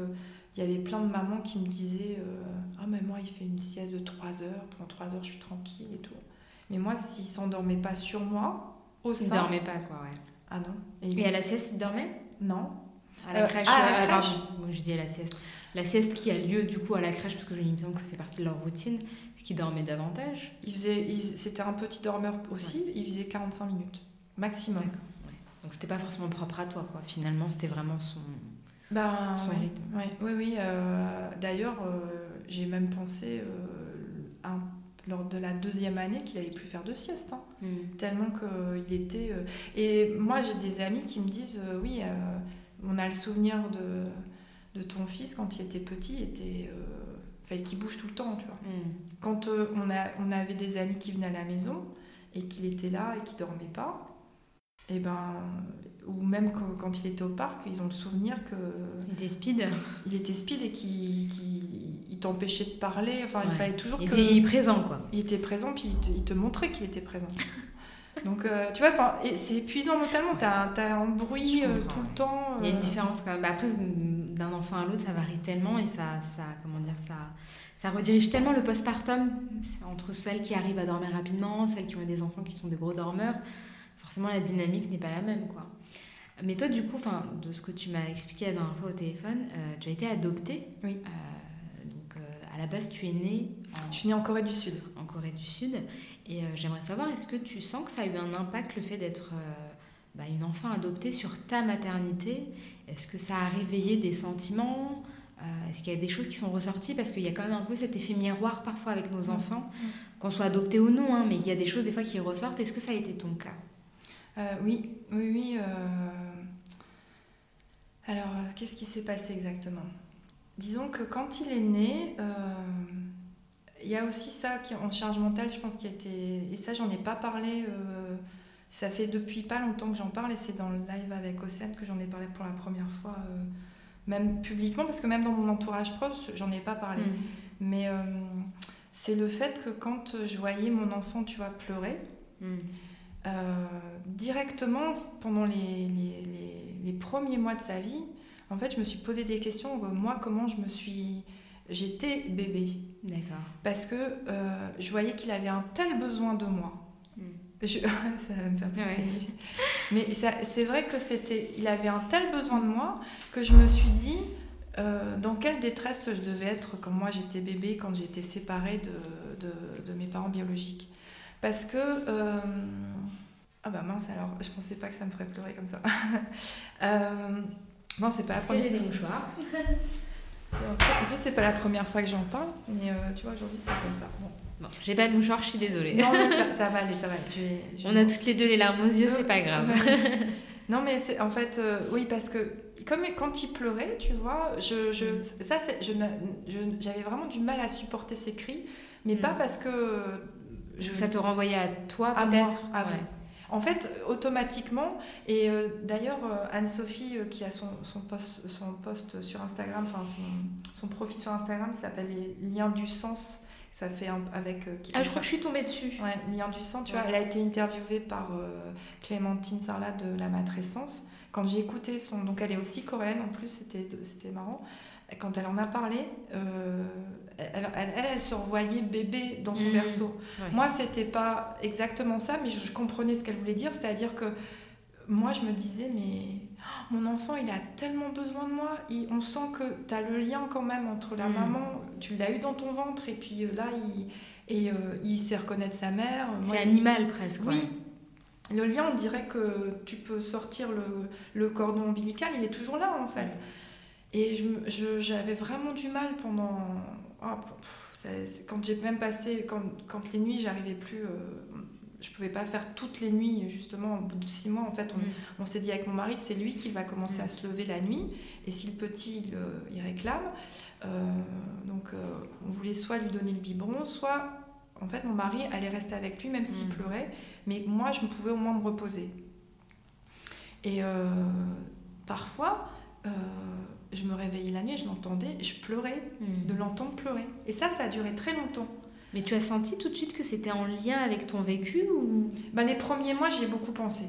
il y avait plein de mamans qui me disaient euh, Ah, mais moi, il fait une sieste de 3 heures, pendant 3 heures, je suis tranquille et tout. Mais moi, s'il s'endormait pas sur moi, au Il sein. dormait pas, quoi, ouais. Ah non. Et à la sieste, il dormait? Non. À la Euh, crèche, à la euh, crèche. pardon, moi, je dis à la sieste. La sieste qui a lieu du coup à la crèche, parce que j'ai l'impression que ça fait partie de leur routine, c'est qu'ils dormaient davantage. Il faisait, il- c'était un petit dormeur aussi, il faisait 45 minutes, maximum. Ouais. Donc c'était pas forcément propre à toi, quoi. Finalement, c'était vraiment son, Ben, son ouais. rythme. Ouais, oui, oui. euh, D'ailleurs, euh, j'ai même pensé euh, un- lors de la deuxième année qu'il allait plus faire de sieste, hein, Hmm. tellement qu'il était. Et moi, j'ai des amis qui me disent oui, on a le souvenir de, de ton fils quand il était petit, il était, fallait qu'il bouge tout le temps, tu vois. Hmm. Quand euh, on, a, on avait des amis qui venaient à la maison et qu'il était là et qu'il dormait pas, et ben, ou même quand, il était au parc, ils ont le souvenir que Il était speed. il était speed et qu'il qu'il- il t'empêchait de parler. Enfin, il Ouais. fallait toujours Il que était présent, quoi. il était présent, puis il te, il te montrait qu'il était présent. Donc, euh, tu vois, c'est épuisant mentalement. T'as as un bruit euh, tout le ouais. temps. Il y a une euh, différence quand même. Bah, après, d'un enfant à l'autre, ça varie tellement et ça, ça, comment dire, ça, ça redirige tellement le postpartum entre celles qui arrivent à dormir rapidement, celles qui ont des enfants qui sont des gros dormeurs. Forcément, la dynamique n'est pas la même, quoi. Mais toi, du coup, enfin, de ce que tu m'as expliqué la dernière fois au téléphone, euh, tu as été adoptée. Oui. Euh, donc, euh, à la base, tu es née en, Je suis née en Corée du Sud. en Corée du Sud. Et j'aimerais savoir, est-ce que tu sens que ça a eu un impact, le fait d'être bah, une enfant adoptée sur ta maternité? Est-ce que ça a réveillé des sentiments? Est-ce qu'il y a des choses qui sont ressorties? Parce qu'il y a quand même un peu cet effet miroir parfois avec nos enfants, qu'on soit adopté ou non, hein, mais il y a des choses des fois qui ressortent. Est-ce que ça a été ton cas? Oui, oui, oui. euh, Alors, euh, qu'est-ce qui s'est passé exactement? Disons que quand il est né, euh, il y a aussi ça qui, en charge mentale, je pense, qui a été. Et ça, j'en ai pas parlé. euh, Ça fait depuis pas longtemps que j'en parle et c'est dans le live avec Océane que j'en ai parlé pour la première fois, euh, même publiquement, parce que même dans mon entourage proche, j'en ai pas parlé. Mais euh, c'est le fait que quand je voyais mon enfant, tu vois, pleurer, Mm. Euh, directement, pendant les, les- les- les premiers mois de sa vie, en fait, je me suis posé des questions. Moi, comment je me suis. J'étais bébé. D'accord. Parce que euh, je voyais qu'il avait un tel besoin de moi. Mm. Je- ça va me faire Ouais. pousser. Mais ça- c'est vrai que c'était. Il avait un tel besoin de moi que je me suis dit. euh, dans quelle détresse je devais être quand moi j'étais bébé, quand j'étais séparée de, de- de mes parents biologiques. Parce que. euh, Ah bah mince alors, je pensais pas que ça me ferait pleurer comme ça. Euh, Non, c'est pas la Est-ce que première j'ai des mouchoirs c'est- En plus, c'est pas la première fois que j'en parle, mais euh, tu vois, aujourd'hui c'est comme ça. Bon. Bon, j'ai pas de mouchoirs, je suis désolée. Non, non, ça, ça va aller, ça va aller. Je vais- je On a toutes les deux les larmes aux yeux, c'est pas grave. Ouais. Non, mais c'est en fait, euh, oui, parce que comme quand il pleurait, tu vois, je, je, mm. ça, j'avais vraiment du mal à supporter ses cris, mais pas mm. parce que. Je, ça te renvoyait à toi, peut-être ah, En fait, automatiquement, et euh, d'ailleurs, euh, Anne-Sophie, euh, qui a son, son, post, son post sur Instagram, enfin son, son profil sur Instagram, s'appelle Les liens du sens ça fait avec. ah, je crois que je suis tombée dessus. Ouais, Lien du sang, tu vois. Elle a été interviewée par Clémentine Sarlat de La Matrescence quand j'ai écouté son. Donc elle est aussi coréenne en plus, c'était, c'était marrant. Quand elle en a parlé, euh, elle, elle, elle, se revoyait bébé dans son mmh. berceau. Moi, c'était pas exactement ça, mais je, comprenais ce qu'elle voulait dire. C'est-à-dire que moi, je me disais, mais oh, mon enfant, il a tellement besoin de moi. on sent que tu as le lien quand même entre la mmh. maman, tu l'as eu dans ton ventre, et puis euh, là, il, et, euh, il sait reconnaître sa mère. C'est animal presque. Oui, le lien, on dirait que tu peux sortir le, cordon ombilical, il est toujours là en fait. Et j'avais vraiment du mal pendant. Oh, quand j'ai même passé, quand, les nuits, j'arrivais plus. Euh, je pouvais pas faire toutes les nuits, justement, au bout de six mois, en fait, on, mm. s'est dit avec mon mari, c'est lui qui va commencer mm. à se lever la nuit. Et si le petit, il, réclame, euh, donc euh, on voulait soit lui donner le biberon, soit, en fait, mon mari allait rester avec lui, même s'il mm. pleurait mais moi, je pouvais au moins me reposer. Et euh, parfois, euh, je me réveillais la nuit, je l'entendais, je pleurais, hmm. de l'entendre pleurer. Et ça, ça a duré très longtemps. Mais tu as senti tout de suite que c'était en lien avec ton vécu ou? Ben, Les premiers mois, j'y ai beaucoup pensé.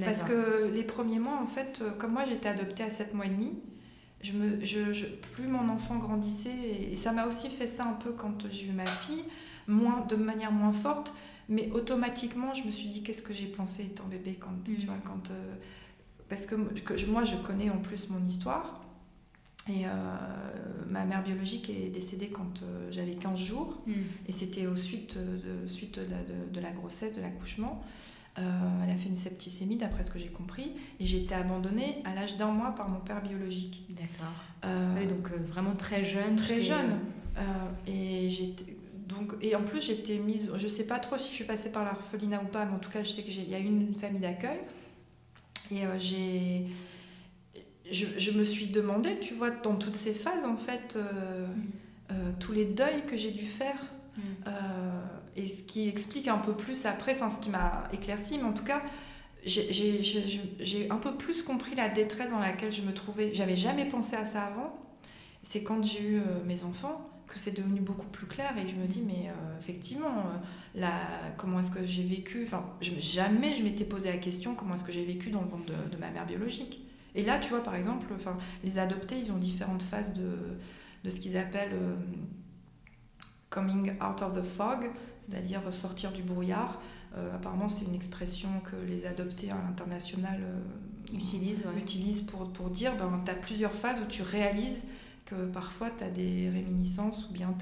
Parce que les premiers mois, en fait, euh, comme moi, j'étais adoptée à 7 mois et demi, je me, je, plus mon enfant grandissait, et, ça m'a aussi fait ça un peu quand j'ai eu ma fille, moins, de manière moins forte, mais automatiquement, je me suis dit, qu'est-ce que j'ai pensé étant bébé quand, tu mm. vois, quand, euh, Parce que, moi, je connais en plus mon histoire. Et euh, ma mère biologique est décédée quand euh, j'avais 15 jours. Mm. Et c'était au suite, de, suite de, la, grossesse, de l'accouchement. elle a fait une septicémie, d'après ce que j'ai compris. Et j'ai été abandonnée à l'âge d'un mois par mon père biologique. D'accord. oui, donc vraiment très jeune. Très jeune. et j'étais donc, et en plus, j'étais mise, je sais pas trop si je suis passée par l'orphelinat ou pas, mais en tout cas, je sais qu'il y a eu une famille d'accueil. Et euh, j'ai, je, me suis demandé, tu vois, dans toutes ces phases, en fait, euh, mm. euh, tous les deuils que j'ai dû faire. Mm. et ce qui explique un peu plus après, enfin, ce qui m'a éclairci, mais en tout cas, j'ai un peu plus compris la détresse dans laquelle je me trouvais. J'avais jamais pensé à ça avant. C'est quand j'ai eu mes enfants que c'est devenu beaucoup plus clair et je me dis mais euh, effectivement euh, comment est-ce que j'ai vécu enfin jamais je m'étais posé la question comment est-ce que j'ai vécu dans le ventre de, ma mère biologique et là tu vois par exemple enfin les adoptés ils ont différentes phases de, de ce qu'ils appellent euh, coming out of the fog c'est-à-dire sortir du brouillard apparemment c'est une expression que les adoptés à l'international utilisent, utilisent pour, pour dire ben, tu as plusieurs phases où tu réalises que parfois tu as des réminiscences ou bien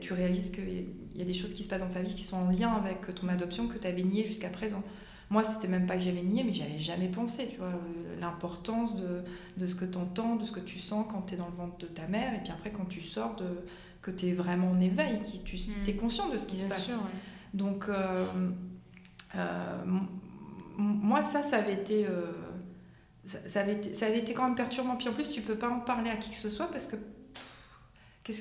tu réalises qu'il y a des choses qui se passent dans ta vie qui sont en lien avec ton adoption que tu avais nié jusqu'à présent. Moi, c'était même pas que j'avais nié, mais j'avais jamais pensé, tu vois, euh, l'importance de, de, ce que tu entends, de ce que tu sens quand tu es dans le ventre de ta mère, et puis après, quand tu sors, de, que tu es vraiment en éveil, que tu es mm. conscient de ce qui se passe. Donc, euh, euh, moi, ça, ça avait été ça, avait été, ça avait été quand même perturbant. Puis en plus, tu peux pas en parler à qui que ce soit parce que.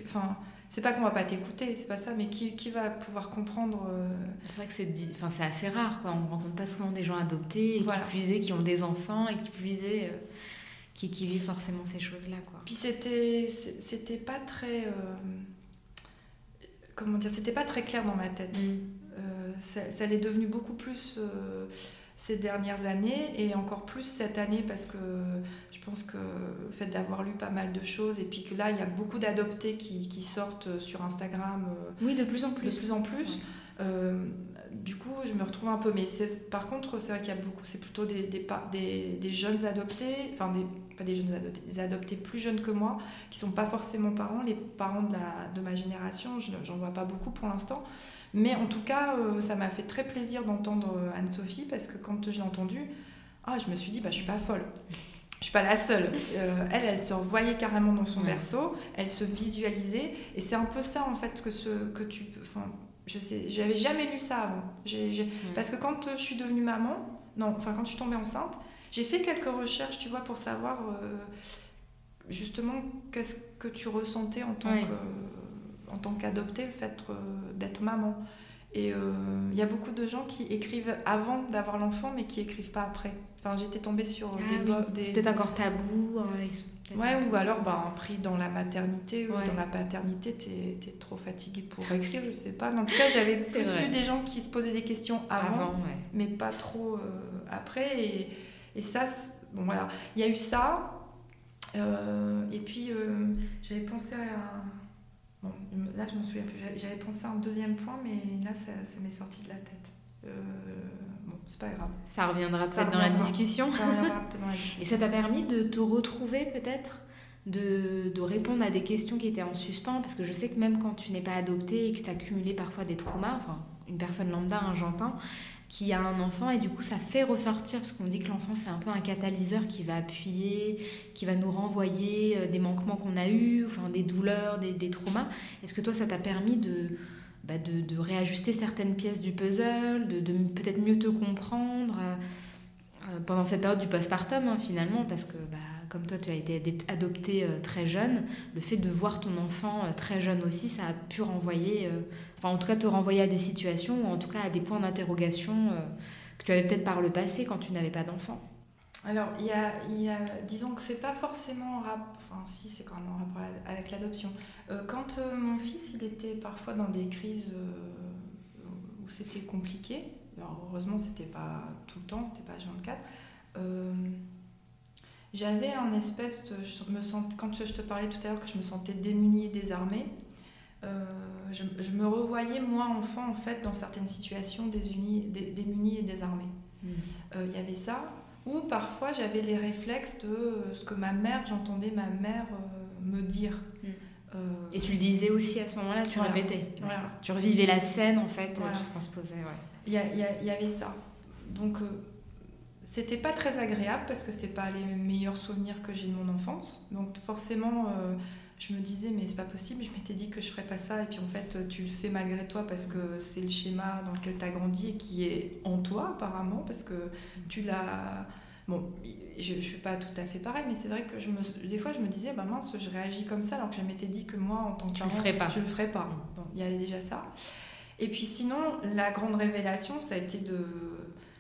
Enfin, c'est pas qu'on va pas t'écouter, c'est pas ça, mais qui, qui va pouvoir comprendre. Euh, c'est vrai que c'est enfin, assez rare, quoi. On rencontre pas souvent des gens adoptés, qui, qui ont des enfants et qui puisaient. Euh, qui, qui, vivent forcément ces choses-là, quoi. Puis c'était, c'était pas très. Euh, comment dire C'était pas très clair dans ma tête. Mm. ça, ça l'est devenu beaucoup plus ces dernières années et encore plus cette année parce que je pense que le fait d'avoir lu pas mal de choses et puis que là il y a beaucoup d'adoptés qui, qui, sortent sur Instagram. Euh, oui, de plus en plus. De plus en plus. Euh, du coup, je me retrouve un peu. Mais par contre, c'est vrai qu'il y a beaucoup. C'est plutôt des, des, des, jeunes adoptés, enfin, des, pas des jeunes adoptés, des adoptés plus jeunes que moi, qui sont pas forcément parents. Les parents de, la, de ma génération, j'en vois pas beaucoup pour l'instant. Mais en tout cas, euh, ça m'a fait très plaisir d'entendre euh, Anne-Sophie parce que quand je l'ai entendue, ah, je me suis dit, bah, je suis pas folle. Je suis pas la seule. Euh, elle, elle se revoyait carrément dans son berceau, elle se visualisait, et c'est un peu ça en fait que ce que tu peux. Enfin, je sais, j'avais jamais lu ça avant. Parce que quand je suis devenue maman, non, enfin quand je suis tombée enceinte, J'ai fait quelques recherches, tu vois, pour savoir justement qu'est-ce que tu ressentais en tant que en tant qu'adopté, le fait d'être maman. Et il y a beaucoup de gens qui écrivent avant d'avoir l'enfant, mais qui écrivent pas après. Enfin, j'étais tombée sur ah des, C'est peut-être encore tabou. Ouais, ou alors bah, pris dans la maternité ou dans la paternité, tu es, trop fatigué pour écrire, je sais pas. Mais en tout cas, j'avais plus vu des gens qui se posaient des questions avant, mais pas trop euh, après. Et, et ça, bon voilà, il y a eu ça. Euh, et puis, euh, j'avais pensé à. Bon, là, je m'en souviens plus. J'avais pensé à un deuxième point, mais là, ça, ça m'est sorti de la tête. Bon, c'est pas grave. Ça reviendra peut-être dans, la discussion. Et ça t'a permis de te retrouver peut-être de, de, répondre à des questions qui étaient en suspens? Parce que je sais que même quand tu n'es pas adopté et que tu as cumulé parfois des traumas, enfin, une personne lambda, hein, j'entends, qui a un enfant et du coup ça fait ressortir parce qu'on dit que l'enfant c'est un peu un catalyseur qui va appuyer, qui va nous renvoyer euh, des manquements qu'on a eus, enfin des douleurs, des, des traumas. Est-ce que toi ça t'a permis de, bah, de, réajuster certaines pièces du puzzle, de, peut-être mieux te comprendre euh, euh, pendant cette période du postpartum hein, finalement, parce que bah, comme toi tu as été adopté euh, très jeune, le fait de voir ton enfant très jeune aussi, ça a pu renvoyer, enfin en tout cas te renvoyer à des situations, ou en tout cas à des points d'interrogation que tu avais peut-être par le passé quand tu n'avais pas d'enfant. Alors, il y a, y a, disons que c'est pas forcément en rapport, enfin si, c'est quand même en rapport avec l'adoption. Euh, quand euh, mon fils, il était parfois dans des crises euh, où c'était compliqué, alors heureusement, c'était pas tout le temps, c'était pas 24 j'avais un espèce de. Je me sens, quand je te parlais tout à l'heure que je me sentais démunie et désarmée, je, je, me revoyais, moi, enfant, en fait, dans certaines situations, démunie et désarmée. Mmh. Il y avait ça. Ou parfois j'avais les réflexes de euh, ce que ma mère, j'entendais ma mère euh, me dire. Mm. Euh, et tu le disais aussi à ce moment-là, tu répétais. Tu revivais la scène en fait, tu transposais. Il y, y, avait ça. Donc c'était pas très agréable parce que c'est pas les meilleurs souvenirs que j'ai de mon enfance. Donc forcément, je me disais mais c'est pas possible. Je m'étais dit que je ferais pas ça et puis en fait tu le fais malgré toi parce que c'est le schéma dans lequel tu as grandi et qui est en toi apparemment parce que tu l'as Bon, je ne suis pas tout à fait pareil, mais c'est vrai que je me, des fois je me disais, bah mince, je réagis comme ça alors que je m'étais dit que moi, en tant que parent, je ne le ferais pas. Bon, il y avait déjà ça. Et puis sinon, la grande révélation, ça a été de...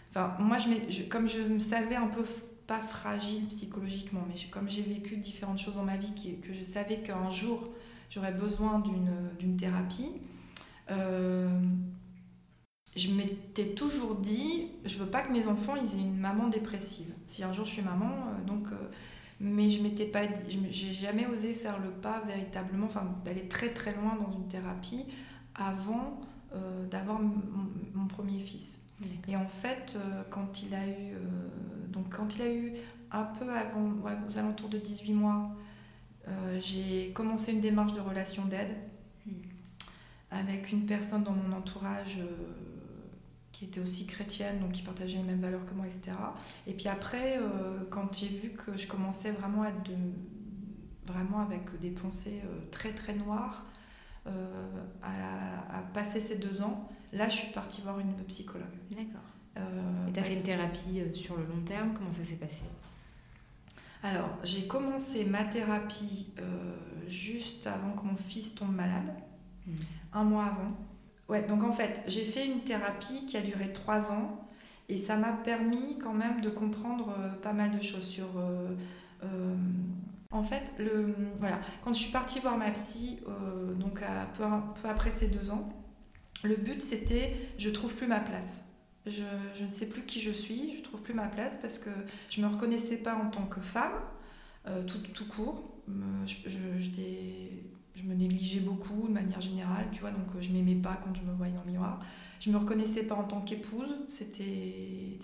Enfin, moi, je, comme je me savais un peu pas fragile psychologiquement, mais comme j'ai vécu différentes choses dans ma vie, qui, que je savais qu'un jour, j'aurais besoin d'une thérapie, euh, je m'étais toujours dit, je veux pas que mes enfants aient une maman dépressive. Si un jour je suis maman, euh, donc, euh, mais je m'étais pas, j'ai jamais osé faire le pas véritablement, enfin d'aller très très loin dans une thérapie avant d'avoir mon, premier fils. Et en fait, quand il a eu, donc quand il a eu un peu avant, aux alentours de 18 mois, j'ai commencé une démarche de relation d'aide hmm. avec une personne dans mon entourage qui était aussi chrétienne, donc qui partageait les mêmes valeurs que moi, etc. Et puis après, euh, quand j'ai vu que je commençais vraiment à de, vraiment avec des pensées euh, très très noires, euh, à, passer ces deux ans, là je suis partie voir une psychologue. D'accord. Et tu as fait une thérapie sur le long terme, comment ça s'est passé? Alors, j'ai commencé ma thérapie juste avant que mon fils tombe malade, mmh. un mois avant. Ouais, donc en fait, j'ai fait une thérapie qui a duré trois ans et ça m'a permis quand même de comprendre euh, pas mal de choses sur. Euh, euh, en fait, le, voilà, quand je suis partie voir ma psy, donc peu, peu, après ces deux ans, le but c'était je trouve plus ma place. Je, ne sais plus qui je suis, je trouve plus ma place parce que je me reconnaissais pas en tant que femme, tout, tout, court. Je, je, me négligeais beaucoup de manière générale, tu vois, donc euh, je m'aimais pas quand je me voyais dans le miroir. Je me reconnaissais pas en tant qu'épouse, c'était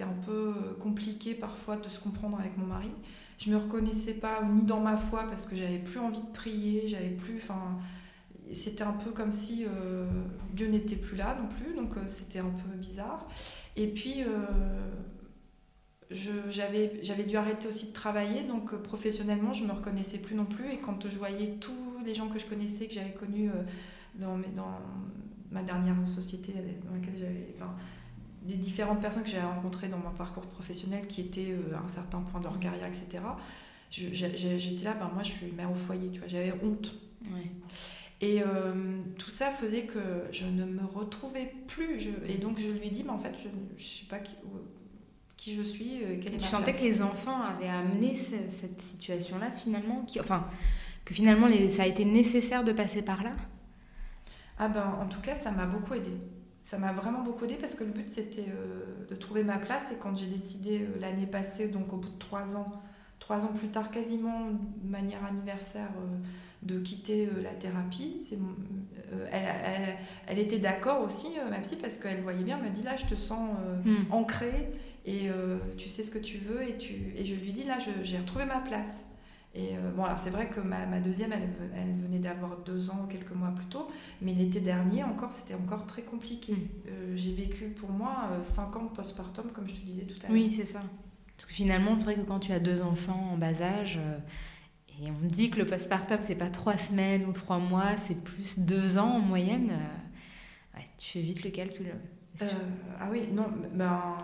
un peu euh, compliqué parfois de se comprendre avec mon mari. Je me reconnaissais pas ni dans ma foi parce que j'avais plus envie de prier, j'avais plus, enfin, c'était un peu comme si euh, Dieu n'était plus là non plus, donc c'était un peu bizarre. Et puis j'avais dû arrêter aussi de travailler, donc professionnellement, je me reconnaissais plus non plus. Et quand je voyais tout les gens que je connaissais, que j'avais connus euh, dans, dans ma dernière société dans laquelle j'avais. Enfin, des différentes personnes que j'ai rencontrées dans mon parcours professionnel qui étaient à un certain point de leur carrière, etc. J'étais là, ben moi je suis mère au foyer, tu vois, j'avais honte. Et tout ça faisait que je ne me retrouvais plus. Je, et donc je lui dit, mais en fait, je ne sais pas qui, qui, je suis, quelle est Tu sentais que les enfants avaient amené cette situation-là finalement qui, Enfin, que finalement les, ça a été nécessaire de passer par là? Ah ben en tout cas, ça m'a beaucoup aidé. Ça m'a vraiment beaucoup aidé parce que le but c'était euh, de trouver ma place et quand j'ai décidé euh, l'année passée, donc au bout de trois ans, trois ans plus tard quasiment de manière anniversaire, euh, de quitter la thérapie, c'est, elle, elle, était d'accord aussi, ma psy, parce qu'elle voyait bien, elle m'a dit là je te sens hmm. ancrée et tu sais ce que tu veux et, tu... et je lui dis là j'ai retrouvé ma place. Et euh, bon, alors c'est vrai que ma, ma deuxième, elle, elle venait d'avoir deux ans, quelques mois plus tôt, mais l'été dernier encore, c'était encore très compliqué. Mm. Euh, j'ai vécu pour moi euh, cinq ans de postpartum, comme je te disais tout à l'heure. Oui, c'est ça. Parce que finalement, c'est vrai que quand tu as deux enfants en bas âge, et on dit que le postpartum, c'est pas trois semaines ou trois mois, c'est plus deux ans en moyenne, tu fais vite le calcul. ah oui, non, ben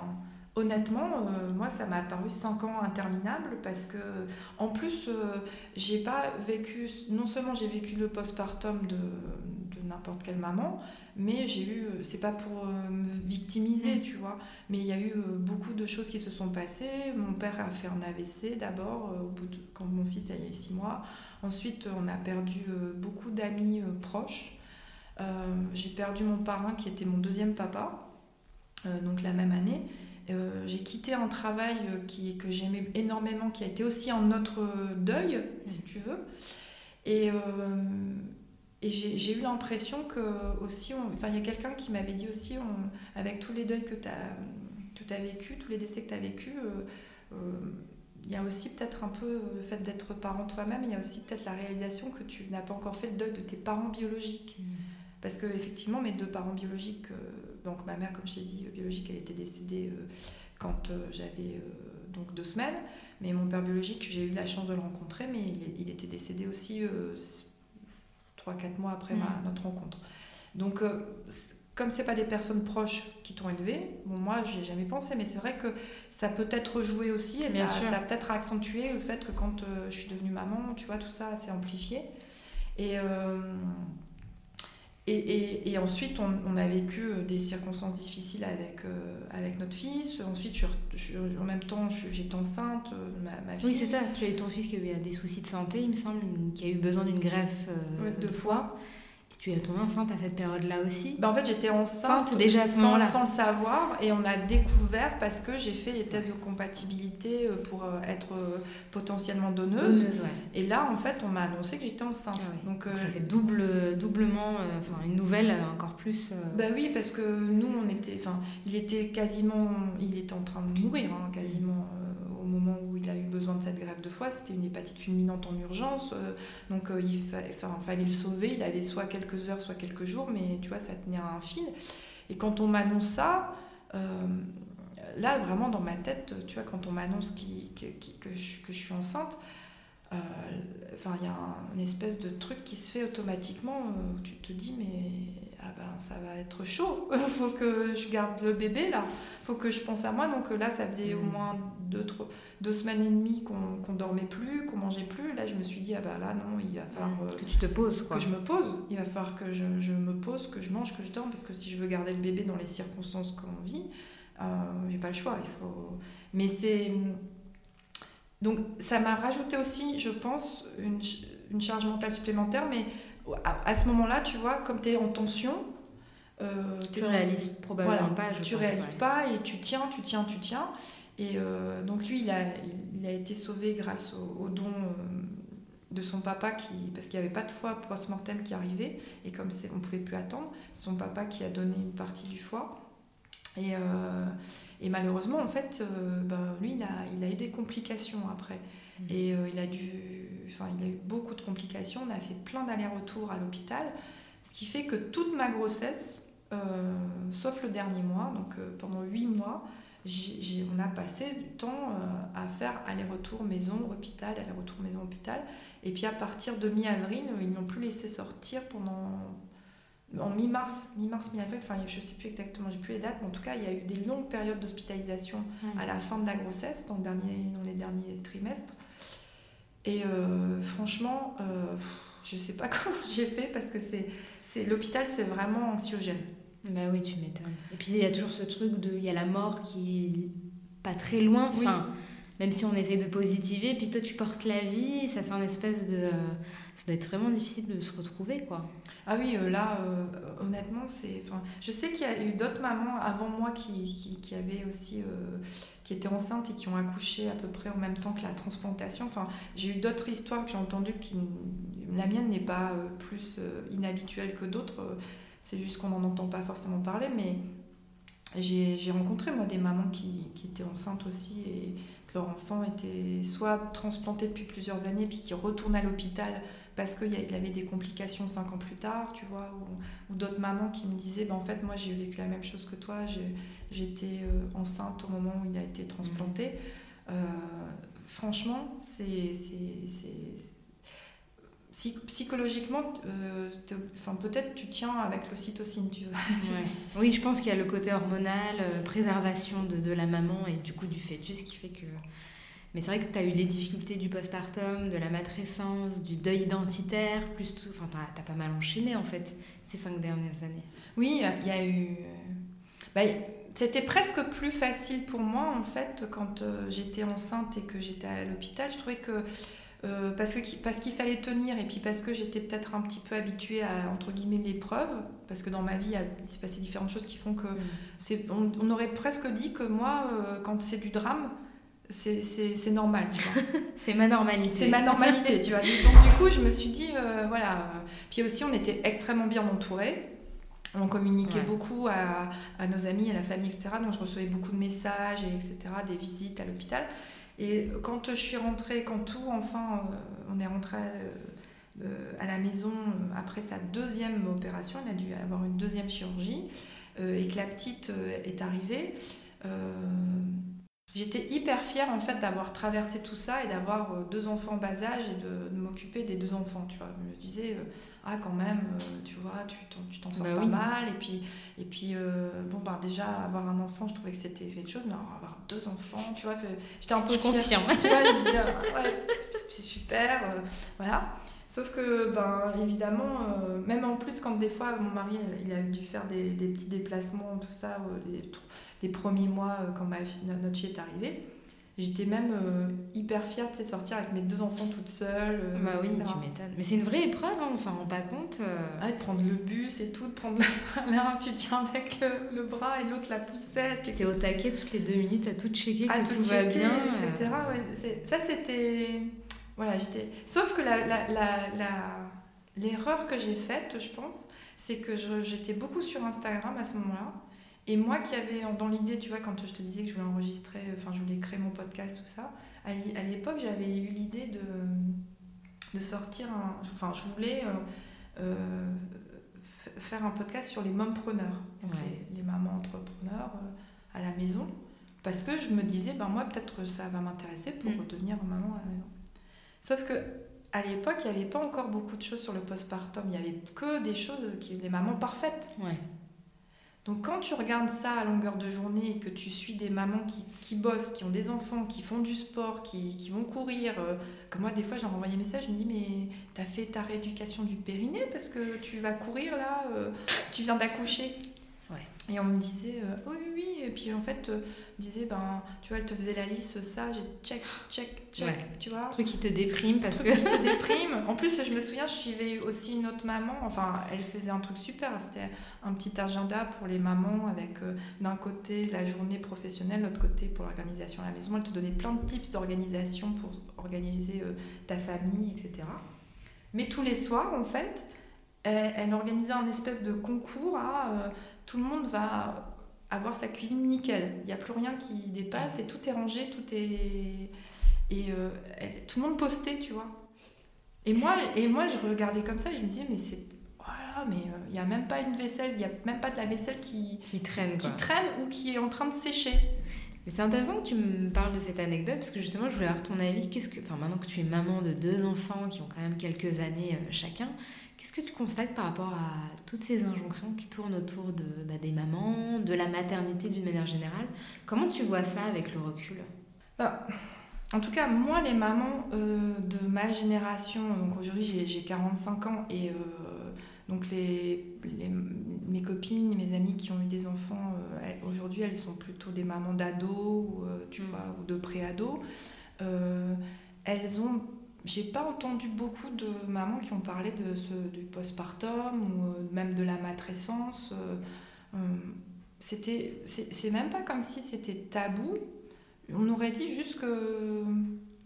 Honnêtement, euh, moi, ça m'a paru 5 ans interminables parce que, en plus, euh, j'ai pas vécu, non seulement j'ai vécu le postpartum de n'importe quelle maman, mais j'ai eu, c'est pas pour euh, me victimiser, mm. tu vois, mais il y a eu beaucoup de choses qui se sont passées. Mon père a fait un AVC d'abord, au bout de, quand mon fils a eu 6 mois. Ensuite, on a perdu beaucoup d'amis proches. j'ai perdu mon parrain qui était mon deuxième papa, donc la même année. Euh, j'ai quitté un travail euh, qui, que j'aimais énormément, qui a été aussi en notre deuil, si tu veux. Et, euh, et j'ai eu l'impression que aussi, enfin, il y a quelqu'un qui m'avait dit aussi, avec tous les deuils que tu as, as vécu, tous les décès que tu as vécu, il y a aussi peut-être un peu le fait d'être parent toi-même, il y a aussi peut-être la réalisation que tu n'as pas encore fait le deuil de tes parents biologiques. Mmh. Parce que effectivement, mes deux parents biologiques donc ma mère, comme je t'ai dit, biologique, elle était décédée euh, quand euh, j'avais euh, donc deux semaines. Mais mon père biologique, j'ai eu la chance de le rencontrer, mais il, était décédé aussi 3-4 mois après ma, mm. notre rencontre. Donc, comme c'est pas des personnes proches qui t'ont élevé, bon, moi, j'ai jamais pensé, mais c'est vrai que ça peut être joué aussi, et ça, ça, a peut-être accentué le fait que quand je suis devenue maman, tu vois, tout ça s'est amplifié. Et, et, et, ensuite, on, a vécu euh, des circonstances difficiles avec, euh, avec notre fils. Ensuite, je, en même temps, j'étais enceinte, euh, ma, ma, fille. Oui, c'est ça. Tu as eu ton fils qui a eu des soucis de santé, il me semble, qui a eu besoin d'une greffe de foie. Tu es tombée enceinte à cette période-là aussi? Bah En fait, j'étais enceinte déjà sans, sans, le savoir et on a découvert parce que j'ai fait les tests de compatibilité euh, pour euh, être euh, potentiellement donneuse. Et là, en fait, on m'a annoncé que j'étais enceinte. Ah Donc, ça fait double, doublement, enfin une nouvelle encore plus. Bah oui, parce que nous, on était, enfin, il était quasiment, il était en train de mourir, hein, quasiment au moment où il a eu de cette greffe de foie, c'était une hépatite fulminante en urgence. Euh, donc euh, il fallait le sauver. Il avait soit quelques heures, soit quelques jours, mais tu vois, ça tenait à un fil. Et quand on m'annonce ça, euh, là, vraiment dans ma tête, tu vois, quand on m'annonce que, je, suis enceinte, enfin, il y a une espèce de truc qui se fait automatiquement. où tu te dis, mais ah ben, ça va être chaud, faut que je garde le bébé là, faut que je pense à moi. Donc là, ça faisait au mm. moins deux, deux semaines et demie qu'on ne dormait plus, qu'on mangeait plus. Là, je me suis dit, ah ben là, non, il va falloir mm. que tu te poses. Quoi. Que je me pose. Il va falloir que je, je, me pose, que je mange, que je dorme, parce que si je veux garder le bébé dans les circonstances qu'on vit, euh, j'ai pas le choix. Il faut... Mais c'est. Donc ça m'a rajouté aussi, je pense, une, une charge mentale supplémentaire, mais à, ce moment-là, tu vois, comme tu es en tension, euh, tu réalises probablement pas. Je tu réalises pas et tu tiens, tu tiens, tu tiens. Et euh, donc lui, il a, il a été sauvé grâce au, don euh, de son papa, qui, parce qu'il n'y avait pas de foie post-mortem qui arrivait, et comme on ne pouvait plus attendre, son papa qui a donné une partie du foie. Et, et malheureusement, en fait, ben, lui, il a, il a eu des complications après. Mmh. Et il a dû enfin, il a eu beaucoup de complications. On a fait plein d'allers-retours à l'hôpital, ce qui fait que toute ma grossesse, euh, sauf le dernier mois, donc euh, pendant huit mois, on a passé du temps euh, à faire aller-retour maison, hôpital, aller-retour maison, hôpital. Et puis à partir de mi-avril, ils n'ont plus laissé sortir pendant en mi-mars, mi-mars, mi-avril, enfin je sais plus exactement, j'ai plus les dates, mais en tout cas il y a eu des longues périodes d'hospitalisation Mmh. à la fin de la grossesse, dans, le dernier, dans les derniers trimestres. Et euh, franchement, euh, je sais pas comment j'ai fait parce que c'est, c'est l'hôpital, c'est vraiment anxiogène. Bah oui, tu m'étonnes. Et puis il y a toujours ce truc de. Il y a la mort qui est pas très loin. Oui. Même si on essaie de positiver, puis toi tu portes la vie, ça fait un espèce de. Ça doit être vraiment difficile de se retrouver, quoi. Ah oui, euh, là, euh, honnêtement, c'est. Enfin, je sais qu'il y a eu d'autres mamans avant moi qui, qui, qui avaient aussi. euh, qui étaient enceintes et qui ont accouché à peu près en même temps que la transplantation. Enfin, j'ai eu d'autres histoires que j'ai entendues qui. La mienne n'est pas euh, plus euh, inhabituelle que d'autres. euh, C'est juste qu'on n'en entend pas forcément parler, mais j'ai rencontré moi des mamans qui, qui étaient enceintes aussi et leur enfant était soit transplanté depuis plusieurs années puis qui retourne à l'hôpital parce qu'il avait des complications cinq ans plus tard, tu vois, ou, ou d'autres mamans qui me disaient, ben, en fait, moi j'ai vécu la même chose que toi, j'étais euh, enceinte au moment où il a été transplanté. Euh, franchement, c'est... Psychologiquement, euh, enfin, peut-être tu tiens avec l'ocytocine, tu. Oui, je pense qu'il y a le côté hormonal, euh, préservation de, de la maman et du coup du fœtus qui fait que. Mais c'est vrai que tu as eu les difficultés du postpartum, de la matrescence, du deuil identitaire, plus tout. Enfin, t'as as pas mal enchaîné en fait ces cinq dernières années. Oui, il y a- eu. bah, c'était presque plus facile pour moi en fait quand euh, j'étais enceinte et que j'étais à l'hôpital. Je trouvais que euh, parce que parce qu'il fallait tenir et puis parce que j'étais peut-être un petit peu habituée à entre guillemets l'épreuve parce que dans ma vie il s'est passé différentes choses qui font que c'est on, on aurait presque dit que moi euh, quand c'est du drame c'est normal. C'est ma normalité. C'est ma normalité, tu vois. Donc du coup, je me suis dit, euh, voilà. Puis aussi, on était extrêmement bien entourés. On communiquait Ouais. beaucoup à, à nos amis, à la famille, etc. Donc je recevais beaucoup de messages, et etc., des visites à l'hôpital. Et quand je suis rentrée, quand tout, enfin, euh, on est rentré euh, euh, à la maison après sa deuxième opération, il a dû avoir une deuxième chirurgie, et que la petite est arrivée. J'étais hyper fière en fait d'avoir traversé tout ça et d'avoir euh, deux enfants en bas âge et de, de m'occuper des deux enfants. Tu vois, je me disais euh, ah quand même, euh, tu vois, tu t'en, tu t'en sors Bah pas oui. mal. Et puis et puis euh, bon bah déjà avoir un enfant, je trouvais que c'était quelque chose, mais alors, avoir deux enfants, tu vois, j'étais un peu Je fière. confirme. Tu vois, je me disais, ah, ouais, c'est, c'est super, euh, voilà. Sauf que, ben, évidemment, euh, même en plus, quand des fois mon mari il a dû faire des, des petits déplacements, tout ça, euh, les, les premiers mois euh, quand ma fille- notre fille est arrivée, j'étais même euh, hyper fière de sortir avec mes deux enfants toute seule. euh, Bah oui, etc. tu m'étonnes. Mais c'est une vraie épreuve, hein, on s'en rend pas compte. euh. Ah, de prendre le bus et tout, de prendre l'un, tu tiens avec le, le bras et l'autre la poussette. Puis t'es au taquet toutes les deux minutes à tout checker à que tout tout va checker, bien. etc. ouais, ça, c'était. Voilà, j'étais. Sauf que la, la, la, la- l'erreur que j'ai faite, je pense, c'est que j'étais beaucoup sur Instagram à ce moment-là. Et moi qui avais dans l'idée, tu vois, quand je te disais que je voulais enregistrer, enfin, je voulais créer mon podcast, tout ça, à l'é- à l'époque, j'avais eu l'idée de, de sortir un. Enfin, je voulais. euh, euh, faire un podcast sur les mompreneurs, donc Ouais. les, les mamans entrepreneurs euh, à la maison, parce que je me disais, ben moi peut-être ça va m'intéresser pour Mm. devenir maman à la maison. Sauf que à l'époque, il n'y avait pas encore beaucoup de choses sur le postpartum, il n'y avait que des choses qui les mamans parfaites. Ouais. Donc quand tu regardes ça à longueur de journée et que tu suis des mamans qui, bossent, qui ont des enfants, qui font du sport, qui, vont courir, euh, comme moi des fois j'ai envoyé un message, je me dis mais t'as fait ta rééducation du périnée parce que tu vas courir là, euh, tu viens d'accoucher. Et on me disait euh, oui oui oui et puis en fait euh, on me disait ben tu vois elle te faisait la liste ça j'ai check check check Ouais. tu vois Un truc qui te déprime parce truc que. qui te déprime. En plus, je me souviens, je suivais aussi une autre maman. Enfin, elle faisait un truc super. C'était un petit agenda pour les mamans avec euh, d'un côté la journée professionnelle, l'autre côté pour l'organisation à la maison. Elle te donnait plein de tips d'organisation pour organiser euh, ta famille, etc. Mais tous les soirs, en fait, elle, elle organisait un espèce de concours à euh, tout le monde va avoir sa cuisine nickel. Il n'y a plus rien qui dépasse et tout est rangé, tout est et euh, elle- tout le monde postait, tu vois. Et moi, et moi, je regardais comme ça et je me disais, mais c'est. Voilà, mais euh, il n'y a même pas une vaisselle, il n'y a même pas de la vaisselle qui, Qui traîne qui quoi. traîne ou qui est en train de sécher. Mais c'est intéressant que tu me parles de cette anecdote parce que justement, je voulais avoir ton avis. Qu'est-ce que, enfin, maintenant que tu es maman de deux enfants qui ont quand même quelques années euh, chacun, qu'est-ce que tu constates par rapport à toutes ces injonctions qui tournent autour de, bah, des mamans, de la maternité d'une manière générale? Comment tu vois ça avec le recul? Bah, En tout cas, moi, les mamans euh, de ma génération, donc aujourd'hui j'ai 45 ans et euh, donc les, mes copines, mes amies qui ont eu des enfants, aujourd'hui elles sont plutôt des mamans d'ados ou, euh, tu mm. vois, ou de pré-ados. Euh, elles ont, j'ai pas entendu beaucoup de mamans qui ont parlé de ce, du postpartum ou même de la matrescence. c'était, c'est même pas comme si c'était tabou. On aurait dit juste que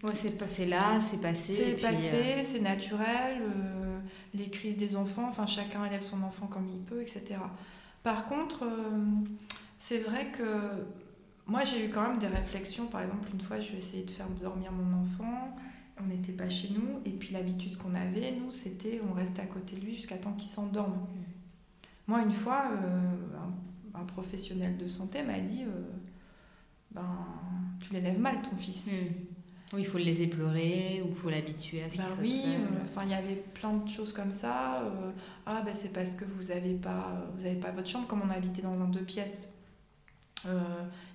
Ouais, c'est passé là, c'est passé. C'est passé, c'est naturel les crises des enfants, enfin chacun élève son enfant comme il peut, etc. Par contre, euh, c'est vrai que moi j'ai eu quand même des réflexions. Par exemple, une fois, je vais essayer de faire dormir mon enfant. On n'était pas chez nous, et puis l'habitude qu'on avait, nous, c'était on restait à côté de lui jusqu'à temps qu'il s'endorme. Moi, une fois, euh, un, professionnel de santé m'a dit euh, ben, Tu l'élèves mal, ton fils. Hmm. Oui, il faut le laisser pleurer ou il faut l'habituer à ce qu'il ben soit oui, euh, enfin il y avait plein de choses comme ça. Ah ben c'est parce que vous n'avez pas, vous avez pas votre chambre, comme on habitait dans un deux pièces. Euh,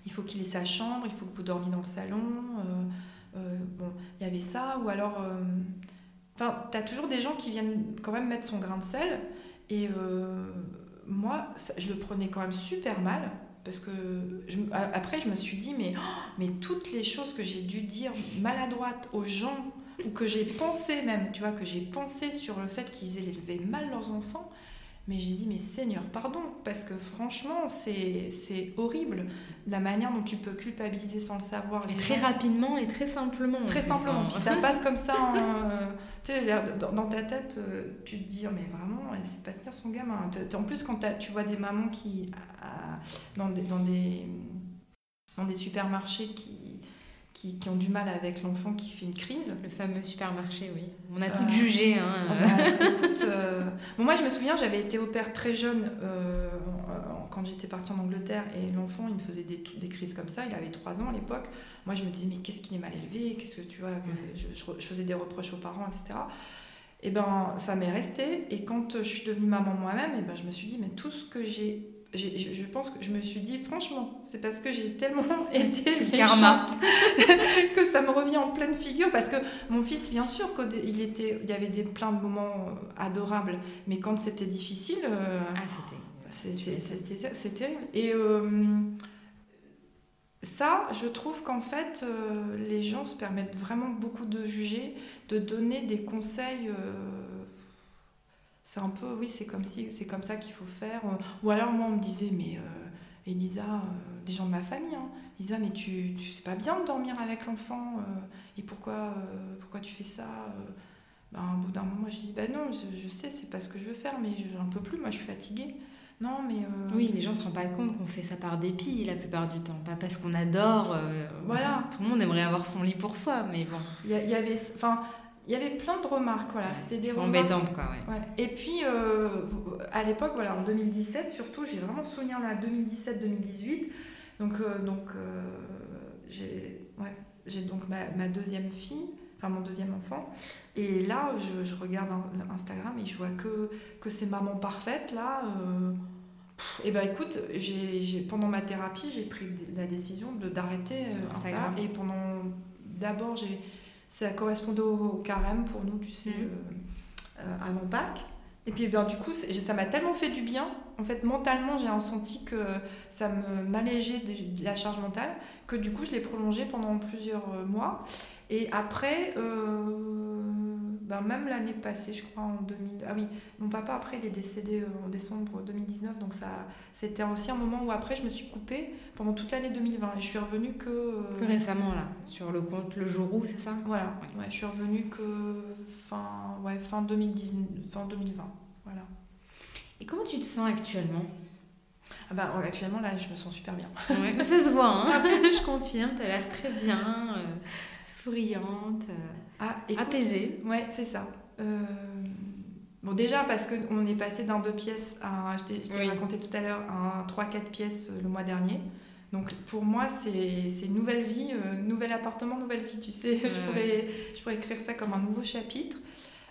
il faut qu'il ait sa chambre, il faut que vous dormiez dans le salon. bon, il y avait ça. Ou alors, enfin, tu as toujours des gens qui viennent quand même mettre son grain de sel. Et moi, je le prenais quand même super mal parce que après, je me suis dit, mais, mais toutes les choses que j'ai dû dire maladroites aux gens, ou que j'ai pensé même, tu vois, que j'ai pensé sur le fait qu'ils élevaient mal leurs enfants, mais j'ai dit, mais Seigneur, pardon, parce que franchement, c'est horrible la manière dont tu peux culpabiliser sans le savoir. et très rapidement et très simplement. Très simplement. Hein. Puis ça passe comme ça. Euh, tu sais, dans, ta tête, euh, tu te dis, oh, mais vraiment, elle sait pas tenir son gamin. En plus, quand tu vois des mamans qui, dans, des, dans, des, dans des supermarchés qui qui, ont du mal avec l'enfant qui fait une crise. Le fameux supermarché, oui. On a tout jugé. Hein. Ah bah, euh, moi, je me souviens, j'avais été au père très jeune euh, quand j'étais partie en Angleterre et l'enfant, il me faisait des, des crises comme ça. Il avait 3 ans à l'époque. Moi, je me disais, mais qu'est-ce qu'il est mal élevé? Qu'est-ce que tu vois je, faisais des reproches aux parents, etc. Et ben, ça m'est resté. Et quand je suis devenue maman moi-même, et ben, je me suis dit, mais tout ce que j'ai je pense que je me suis dit, franchement, c'est parce que j'ai tellement été karma que ça me revient en pleine figure. Parce que mon fils, bien sûr, il, était, il y avait des, plein de moments euh, adorables, mais quand c'était difficile, euh, ah, c'était terrible. Et euh, ça, je trouve qu'en fait, les gens se permettent vraiment beaucoup de juger, de donner des conseils c'est un peu, oui, c'est comme, si, c'est comme ça qu'il faut faire. Ou alors, moi, on me disait, mais euh, Elisa, euh, des gens de ma famille, hein, Elisa, mais tu, tu sais pas bien de dormir avec l'enfant, euh, et pourquoi, pourquoi tu fais ça ben, Au bout d'un moment, je dis, bah non, je, sais, c'est pas ce que je veux faire, mais je n'en peux plus, moi, je suis fatiguée. Non, mais. Oui, les gens se rendent pas compte qu'on fait ça par dépit la plupart du temps, pas parce qu'on adore. voilà. Tout le monde aimerait avoir son lit pour soi, mais bon. Il y, y, avait. Enfin il y avait plein de remarques, voilà. C'était des remarques. embêtantes, quoi, ouais. Et puis, euh, à l'époque, voilà, en 2017, surtout, j'ai vraiment souvenir là, 2017-2018. Donc, euh, donc euh, j'ai ouais, donc ma, ma, deuxième fille, enfin mon deuxième enfant. Et là, je, je, regarde Instagram et je vois que, que ces mamans parfaites, là. et eh ben écoute, j'ai pendant ma thérapie, j'ai pris la décision d'arrêter Instagram. Et pendant. D'abord, j'ai ça correspondait au carême pour nous, tu sais, mm. euh, euh, avant Pâques. Et puis ben, du coup, ça m'a tellement fait du bien. En fait, mentalement, j'ai senti que ça me m'allégeait de la charge mentale, que du coup, je l'ai prolongé pendant plusieurs euh, mois. Et après, ben, même l'année passée, je crois, en 2000. Ah oui, mon papa, après, il est décédé euh, en décembre 2019. Donc, ça, c'était aussi un moment où, après, je me suis coupée pendant toute l'année 2020. Et je suis revenue que. Euh, que récemment, là, sur le compte Le Jour où, c'est ça? Voilà, ouais. je suis revenue que fin, ouais, fin, 2019, fin 2020. Voilà. Et comment tu te sens actuellement? Ah ben, actuellement, là, je me sens super bien. Ouais, ça se voit, hein je confirme, tu as l'air très bien, euh, souriante. Ah, apaisée. Ouais, c'est ça. Euh, bon, déjà parce qu'on est passé d'un deux pièces à, je t'ai raconté tout à l'heure, un 3-4 pièces euh, le mois dernier. Donc pour moi, c'est nouvelle vie, euh, nouvel appartement, nouvelle vie, tu sais. je, pourrais, je pourrais écrire ça comme un nouveau chapitre.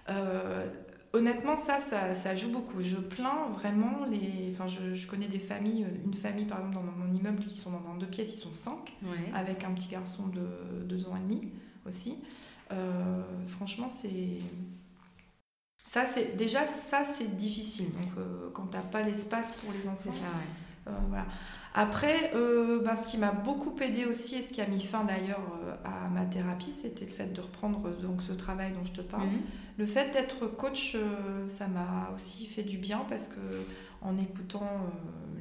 Euh, honnêtement, ça, ça, joue beaucoup. Je plains vraiment les. Enfin, je, connais des familles, une famille par exemple dans mon immeuble qui sont dans un deux pièces, ils sont cinq, avec un petit garçon de deux ans et demi aussi. Euh, franchement, c'est. Ça, c'est déjà ça, c'est difficile. Donc, euh, quand t'as pas l'espace pour les enfants. Ça, ouais. voilà. Après, euh, ben, ce qui m'a beaucoup aidé aussi et ce qui a mis fin d'ailleurs euh, à ma thérapie, c'était le fait de reprendre donc ce travail dont je te parle. Mhm. Le fait d'être coach, euh, ça m'a aussi fait du bien parce que en écoutant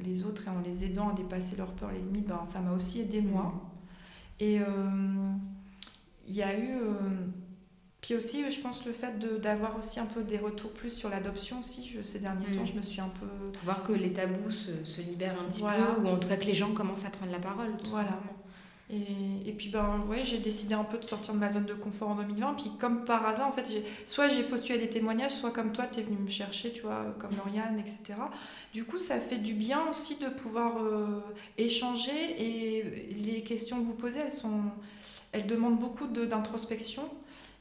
les autres et en les aidant à dépasser leurs peurs, les limites, ben, ça m'a aussi aidé moi. Mhm. Et il y a eu puis aussi, je pense le fait d'avoir aussi un peu des retours plus sur l'adoption aussi. Je, ces derniers temps, mm. je me suis un peu... Voir que les tabous se, se libèrent un petit peu, ou en tout cas que les gens commencent à prendre la parole. voilà. Et, et, puis ben ouais, j'ai décidé un peu de sortir de ma zone de confort en 2020. Puis comme par hasard, en fait, soit j'ai postulé des témoignages, soit comme toi, tu es venu me chercher, tu vois, comme Lauriane, etc. Du coup, ça fait du bien aussi de pouvoir euh, échanger et les questions que vous posez, elles, sont, elles demandent beaucoup d'introspection.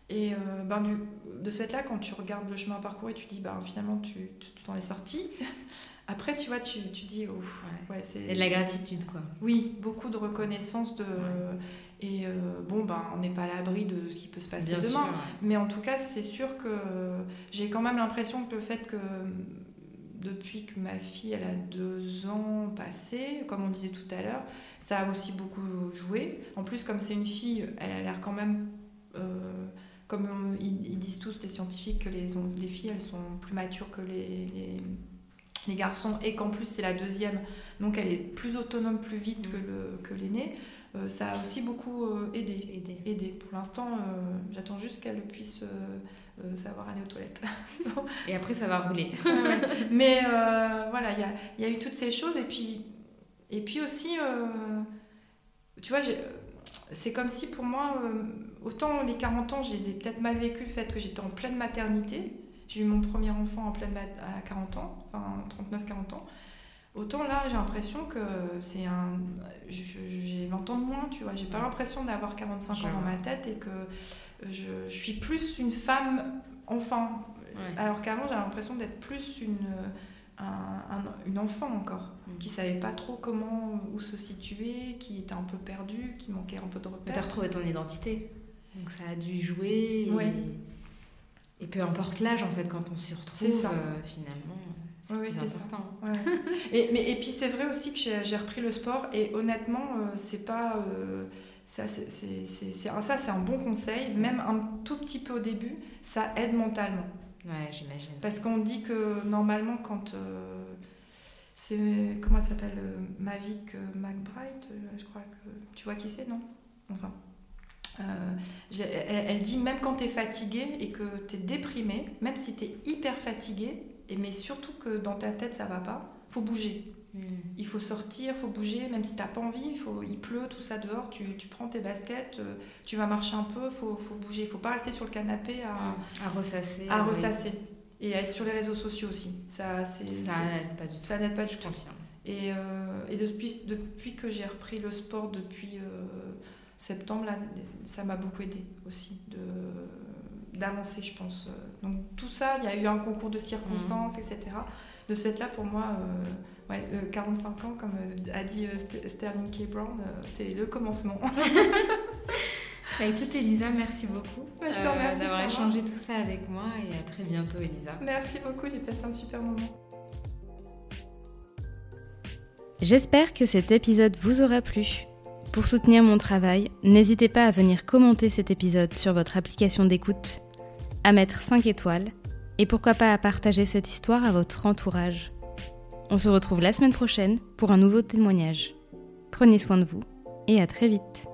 Et euh, ben, du, de cette là, quand tu regardes le chemin parcouru et tu dis, ben, finalement, tu t'en es sorti. Après, tu vois, tu, tu dis, ouf. Ouais. c'est... Et de la gratitude, quoi. Oui, beaucoup de reconnaissance. De... Et euh, bon, ben, on n'est pas à l'abri de ce qui peut se passer demain. Mais en tout cas, c'est sûr que j'ai quand même l'impression que le fait que depuis que ma fille elle a deux ans passé, comme on disait tout à l'heure, ça a aussi beaucoup joué. En plus, comme c'est une fille, elle a l'air quand même euh, comme ils, disent tous les scientifiques que les, les, filles elles sont plus matures que les, les, garçons et qu'en plus c'est la deuxième, donc elle est plus autonome plus vite que, le, que l'aîné. Euh, ça a aussi beaucoup euh, aidé. aidé. Pour l'instant, euh, j'attends juste qu'elle puisse savoir aller aux toilettes. et après, ça va rouler. Mais voilà, il y a, y a, eu toutes ces choses. Et puis, et puis aussi, tu vois, c'est comme si pour moi, autant les 40 ans, je les ai peut-être mal vécu le fait que j'étais en pleine maternité. J'ai eu mon premier enfant en pleine à 40 ans, enfin 39-40 ans. Autant là, j'ai l'impression que c'est un. J'ai 20 ans de moins, tu vois. J'ai pas l'impression d'avoir 45 ans dans ma tête et que je, suis plus une femme enfant. Alors qu'avant, j'avais l'impression d'être plus une, une enfant encore, mm. qui savait pas trop comment, où se situer, qui était un peu perdue, qui manquait un peu de repères. Tu as retrouvé ton identité. Donc ça a dû jouer. Et, peu importe l'âge, en fait, quand on s'y retrouve, euh, finalement. Oui, c'est important. et, mais, et puis c'est vrai aussi que j'ai repris le sport et honnêtement, euh, c'est pas. Euh, ça, c'est ça, c'est un bon conseil, même un tout petit peu au début, ça aide mentalement. Ouais, j'imagine. Parce qu'on dit que normalement, quand. c'est. Comment elle s'appelle Mavic McBride, je crois que. Tu vois qui c'est, non? Enfin. Euh, elle, dit même quand tu es fatigué et que tu es déprimé, même si tu es hyper fatigué, et mais surtout que dans ta tête ça va pas, faut bouger. Hmm. Il faut sortir, faut bouger, même si t'as pas envie, il, faut, il pleut, tout ça dehors, tu, tu prends tes baskets, euh, tu vas marcher un peu, faut, faut bouger. Il faut pas rester sur le canapé à, hmm. à ressasser. À ressasser. Et à être sur les réseaux sociaux aussi. Ça, ça n'aide pas du tout. Ça n'aide pas du tout. Et, euh, et depuis, depuis que j'ai repris le sport depuis septembre, là, ça m'a beaucoup aidé aussi d'avancer, je pense. Donc tout ça, il y a eu un concours de circonstances, etc. De ce fait-là, pour moi, euh, ouais, 45 euh, ans, comme euh, a dit Sterling K. Brown, c'est le commencement. Bah, écoute Elisa, merci beaucoup je te remercie, d'avoir échangé tout ça avec moi et à très bientôt Elisa. Merci beaucoup, j'ai passé un super moment. J'espère que cet épisode vous aura plu. Pour soutenir mon travail, n'hésitez pas à venir commenter cet épisode sur votre application d'écoute, à mettre 5 étoiles et pourquoi pas à partager cette histoire à votre entourage. On se retrouve la semaine prochaine pour un nouveau témoignage. Prenez soin de vous et à très vite.